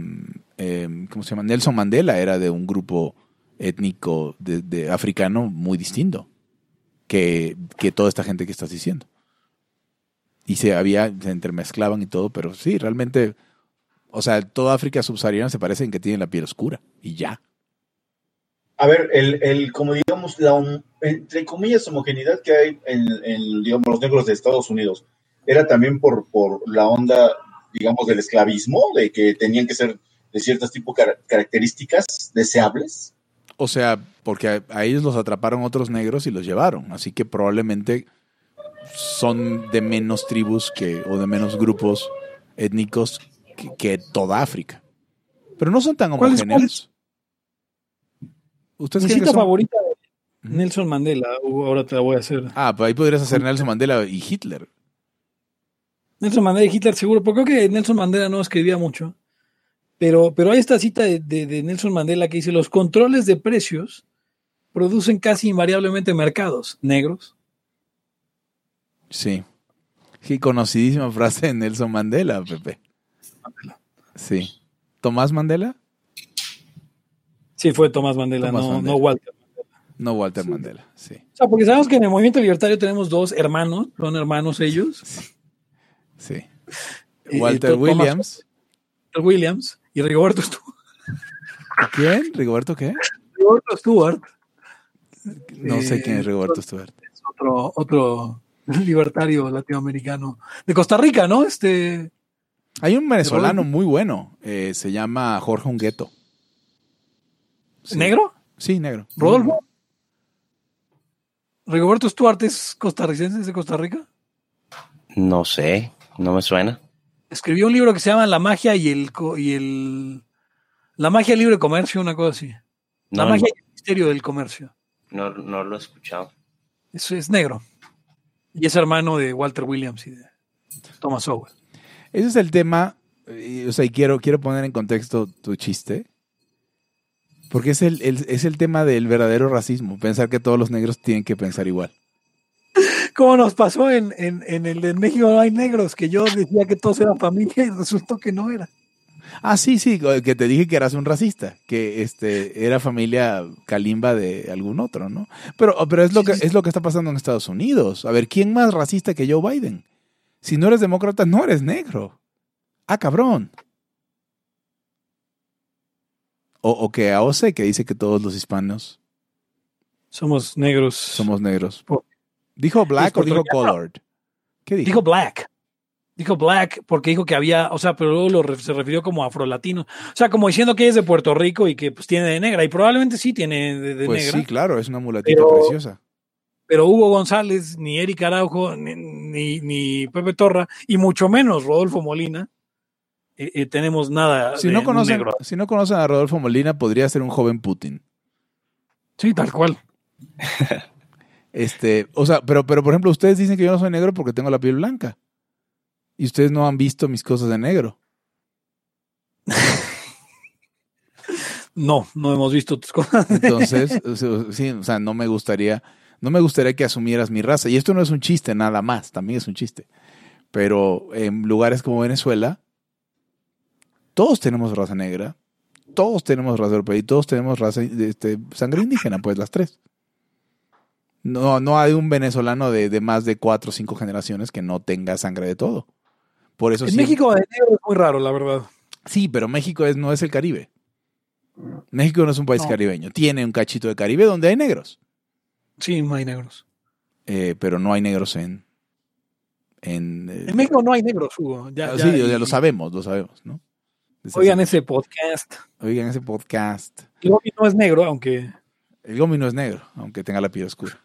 [SPEAKER 1] eh, ¿cómo se llama? Nelson Mandela era de un grupo étnico de, de africano muy distinto que, que toda esta gente que estás diciendo. Y se había, se entremezclaban y todo, pero sí, realmente, o sea, toda África subsahariana se parece en que tienen la piel oscura y ya.
[SPEAKER 3] A ver, el, el como digamos, la, entre comillas, homogeneidad que hay en, digamos, los negros de Estados Unidos, era también por, por la onda, digamos, del esclavismo, de que tenían que ser de ciertas tipo car- características deseables.
[SPEAKER 1] O sea, porque a, a ellos los atraparon otros negros y los llevaron. Así que probablemente son de menos tribus que, o de menos grupos étnicos que, que toda África. Pero no son tan
[SPEAKER 2] ¿Cuál es-
[SPEAKER 1] homogéneos. ¿Ustedes
[SPEAKER 2] cita favorita de. Nelson Mandela, uh, ahora te la voy a hacer.
[SPEAKER 1] Ah, pues ahí podrías hacer Nelson Mandela y Hitler.
[SPEAKER 2] Nelson Mandela y Hitler seguro, porque creo que Nelson Mandela no escribía mucho. Pero, pero hay esta cita de, de- de Nelson Mandela que dice, los controles de precios producen casi invariablemente mercados negros.
[SPEAKER 1] Sí. Sí, conocidísima frase de Nelson Mandela, Pepe. Sí. ¿Tomás Mandela?
[SPEAKER 2] Sí, fue Tomás Mandela,
[SPEAKER 1] Tomás
[SPEAKER 2] no,
[SPEAKER 1] Mandela.
[SPEAKER 2] no Walter.
[SPEAKER 1] No, Walter Mandela, sí.
[SPEAKER 2] O sea, porque sabemos que en el movimiento libertario tenemos dos hermanos, son hermanos ellos,
[SPEAKER 1] Sí.
[SPEAKER 2] Eh,
[SPEAKER 1] Walter
[SPEAKER 2] Thomas-
[SPEAKER 1] Williams.
[SPEAKER 2] Williams y Rigoberto Stewart.
[SPEAKER 1] ¿Quién? ¿Rigoberto qué?
[SPEAKER 2] Rigoberto Stewart,
[SPEAKER 1] No sé quién es
[SPEAKER 2] Eh,
[SPEAKER 1] Rigoberto Stewart.
[SPEAKER 2] otro, otro libertario latinoamericano de Costa Rica, ¿no? Este,
[SPEAKER 1] Hay un venezolano muy bueno. eh, se llama Jorge Ungueto. Sí.
[SPEAKER 2] ¿Negro?
[SPEAKER 1] Sí, negro.
[SPEAKER 2] ¿Rodolfo? ¿Rigoberto Stewart es costarricense, es de Costa Rica?
[SPEAKER 7] No sé, no me suena.
[SPEAKER 2] Escribió un libro que se llama La magia y el co- y el La magia libre comercio, una cosa así. La
[SPEAKER 7] No,
[SPEAKER 2] magia y el misterio del comercio.
[SPEAKER 7] no, no lo he escuchado.
[SPEAKER 2] Eso es negro. Y es hermano de Walter Williams y de Thomas Sowell.
[SPEAKER 1] Ese es el tema. eh, O sea, y quiero, quiero poner en contexto tu chiste. Porque es el, el- es el tema del verdadero racismo. Pensar que todos los negros tienen que pensar igual.
[SPEAKER 2] Como nos pasó en, en, en el de México no hay negros, que yo decía que todos eran familia y resultó que no era.
[SPEAKER 1] Ah, sí, sí, que te dije que eras un racista, que este era familia calimba de algún otro, ¿no? Pero, pero es lo que es lo que está pasando en Estados Unidos. A ver, ¿quién más racista que Joe Biden? Si no eres demócrata, no eres negro. Ah, cabrón. O, o que AOC, que dice que todos los hispanos
[SPEAKER 2] Somos negros.
[SPEAKER 1] somos negros.
[SPEAKER 2] Por-
[SPEAKER 1] ¿Dijo black o dijo colored? ¿Qué dijo?
[SPEAKER 2] Dijo black. Dijo black porque dijo que había, o sea, pero luego lo se refirió como afrolatino. O sea, como diciendo que ella es de Puerto Rico y que pues tiene de negra. Y probablemente sí tiene de, de
[SPEAKER 1] pues
[SPEAKER 2] negra.
[SPEAKER 1] sí, claro, es una mulatita
[SPEAKER 2] Pero-
[SPEAKER 1] preciosa.
[SPEAKER 2] Pero Hugo González, ni Eric Araujo, ni, ni, ni Pepe Torra, y mucho menos Rodolfo Molina, eh, eh, tenemos nada.
[SPEAKER 1] Si
[SPEAKER 2] de
[SPEAKER 1] no, conocen,
[SPEAKER 2] negro.
[SPEAKER 1] si no conocen a Rodolfo Molina, podría ser un joven Putin.
[SPEAKER 2] Sí, tal cual.
[SPEAKER 1] Este, o sea, pero, pero por ejemplo, ustedes dicen que yo no soy negro porque tengo la piel blanca. Y ustedes no han visto mis cosas de negro.
[SPEAKER 2] No, no hemos visto tus cosas.
[SPEAKER 1] Entonces, o sea, sí, o sea, no me gustaría, no me gustaría que asumieras mi raza. Y esto no es un chiste nada más, también es un chiste. Pero en lugares como Venezuela, todos tenemos raza negra, todos tenemos raza europea y todos tenemos raza este, sangre indígena, pues las tres. No, no hay un venezolano de, de más de cuatro o cinco generaciones que no tenga sangre de todo. Por eso
[SPEAKER 2] En México de negro es muy raro, la verdad.
[SPEAKER 1] Sí, pero México es, no es el Caribe. México no es un país
[SPEAKER 2] No.
[SPEAKER 1] caribeño. Tiene un cachito de Caribe donde hay negros.
[SPEAKER 2] Sí, no hay negros.
[SPEAKER 1] eh, pero no hay negros en. En, eh,
[SPEAKER 2] En México no hay negros, Hugo. Ya,
[SPEAKER 1] ah,
[SPEAKER 2] ya-
[SPEAKER 1] sí, ya lo sabemos, lo sabemos, ¿no?
[SPEAKER 2] Oigan ese podcast.
[SPEAKER 1] oigan ese podcast.
[SPEAKER 2] El Gomi no es negro, aunque
[SPEAKER 1] El Gomi no es negro, aunque tenga la piel oscura.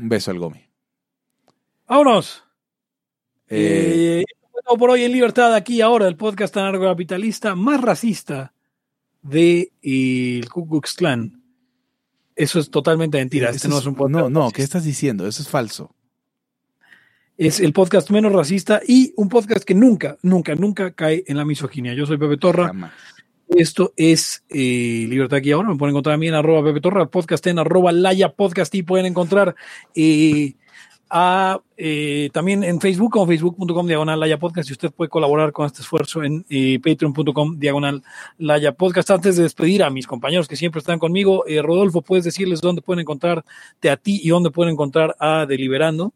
[SPEAKER 1] Un beso al Gomi.
[SPEAKER 2] ¡Vámonos!
[SPEAKER 1] Eh,
[SPEAKER 2] Eh, por hoy en Libertad, aquí ahora, el podcast anarcocapitalista más racista de eh, el Ku Klux Klan. Eso es totalmente mentira.
[SPEAKER 1] eso
[SPEAKER 2] Este no es un podcast.
[SPEAKER 1] no, no, ¿qué estás diciendo? Eso es falso.
[SPEAKER 2] Es el podcast menos racista y un podcast que nunca, nunca, nunca cae en la misoginia. Yo soy Pepe Torra.
[SPEAKER 1] Jamás.
[SPEAKER 2] Esto es eh, Libertad aquí ahora. Me pueden encontrar a mí en arroba Pepe Torra, podcast en arroba Laya Podcast y pueden encontrar eh, a, eh, también en Facebook como facebook.com diagonal Laya Podcast y usted puede colaborar con este esfuerzo en eh, patreon.com diagonal Laya Podcast. Antes de despedir a mis compañeros que siempre están conmigo, Rodolfo, ¿puedes decirles dónde pueden encontrarte a ti y dónde pueden encontrar a Deliberando?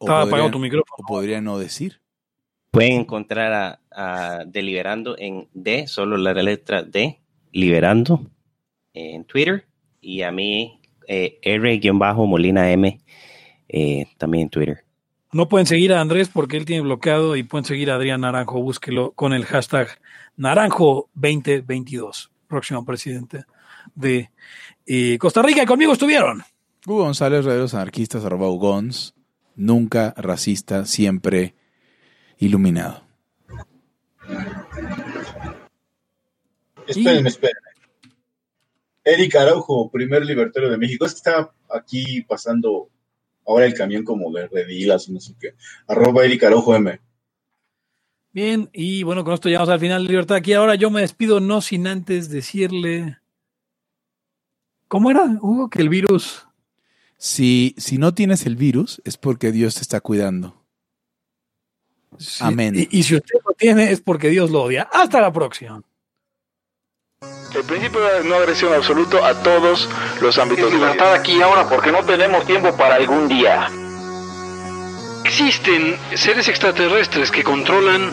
[SPEAKER 2] Estaba apagado tu micrófono.
[SPEAKER 1] o podría no decir.
[SPEAKER 7] Pueden encontrar a, a Deliberando en D, solo la letra D, Liberando, en Twitter. Y a mí, eh, R-Molina M, eh, también en Twitter.
[SPEAKER 2] No pueden seguir a Andrés porque él tiene bloqueado y pueden seguir a Adrián Naranjo. Búsquelo con el hashtag Naranjo2022, próximo presidente de eh, Costa Rica. Y conmigo estuvieron.
[SPEAKER 1] Hugo González, Rederos Anarquistas, arroba Ugons. Nunca racista, siempre iluminado.
[SPEAKER 3] Espérenme, espérenme. Eric Araujo, primer libertario de México. Es que está aquí pasando ahora el camión como de redilas, no sé qué. Arroba Eric Araujo M.
[SPEAKER 2] Bien, y bueno, con esto llegamos al final de Libertad. Aquí ahora yo me despido, no sin antes decirle. ¿Cómo era, Hugo? Que el virus.
[SPEAKER 1] Si, si no tienes el virus, es porque Dios te está cuidando.
[SPEAKER 2] Sí,
[SPEAKER 1] Amén.
[SPEAKER 2] Y, y si usted lo tiene, es porque Dios lo odia. Hasta la próxima.
[SPEAKER 4] El principio de no agresión absoluto a todos los ámbitos
[SPEAKER 5] Es
[SPEAKER 4] de la vida.
[SPEAKER 5] libertad aquí y ahora porque no tenemos tiempo para algún día. Existen seres extraterrestres que controlan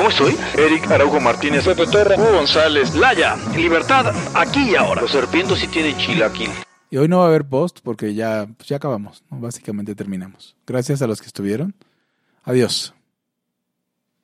[SPEAKER 6] ¿Cómo estoy?
[SPEAKER 4] Eric Araujo Martínez, Pepe Torra, Hugo González,
[SPEAKER 5] Laya, libertad aquí y ahora.
[SPEAKER 6] Los serpientes sí tienen chilaquil.
[SPEAKER 1] Y hoy no va a haber post porque ya, pues ya acabamos, ¿no? Básicamente terminamos. Gracias a los que estuvieron. Adiós.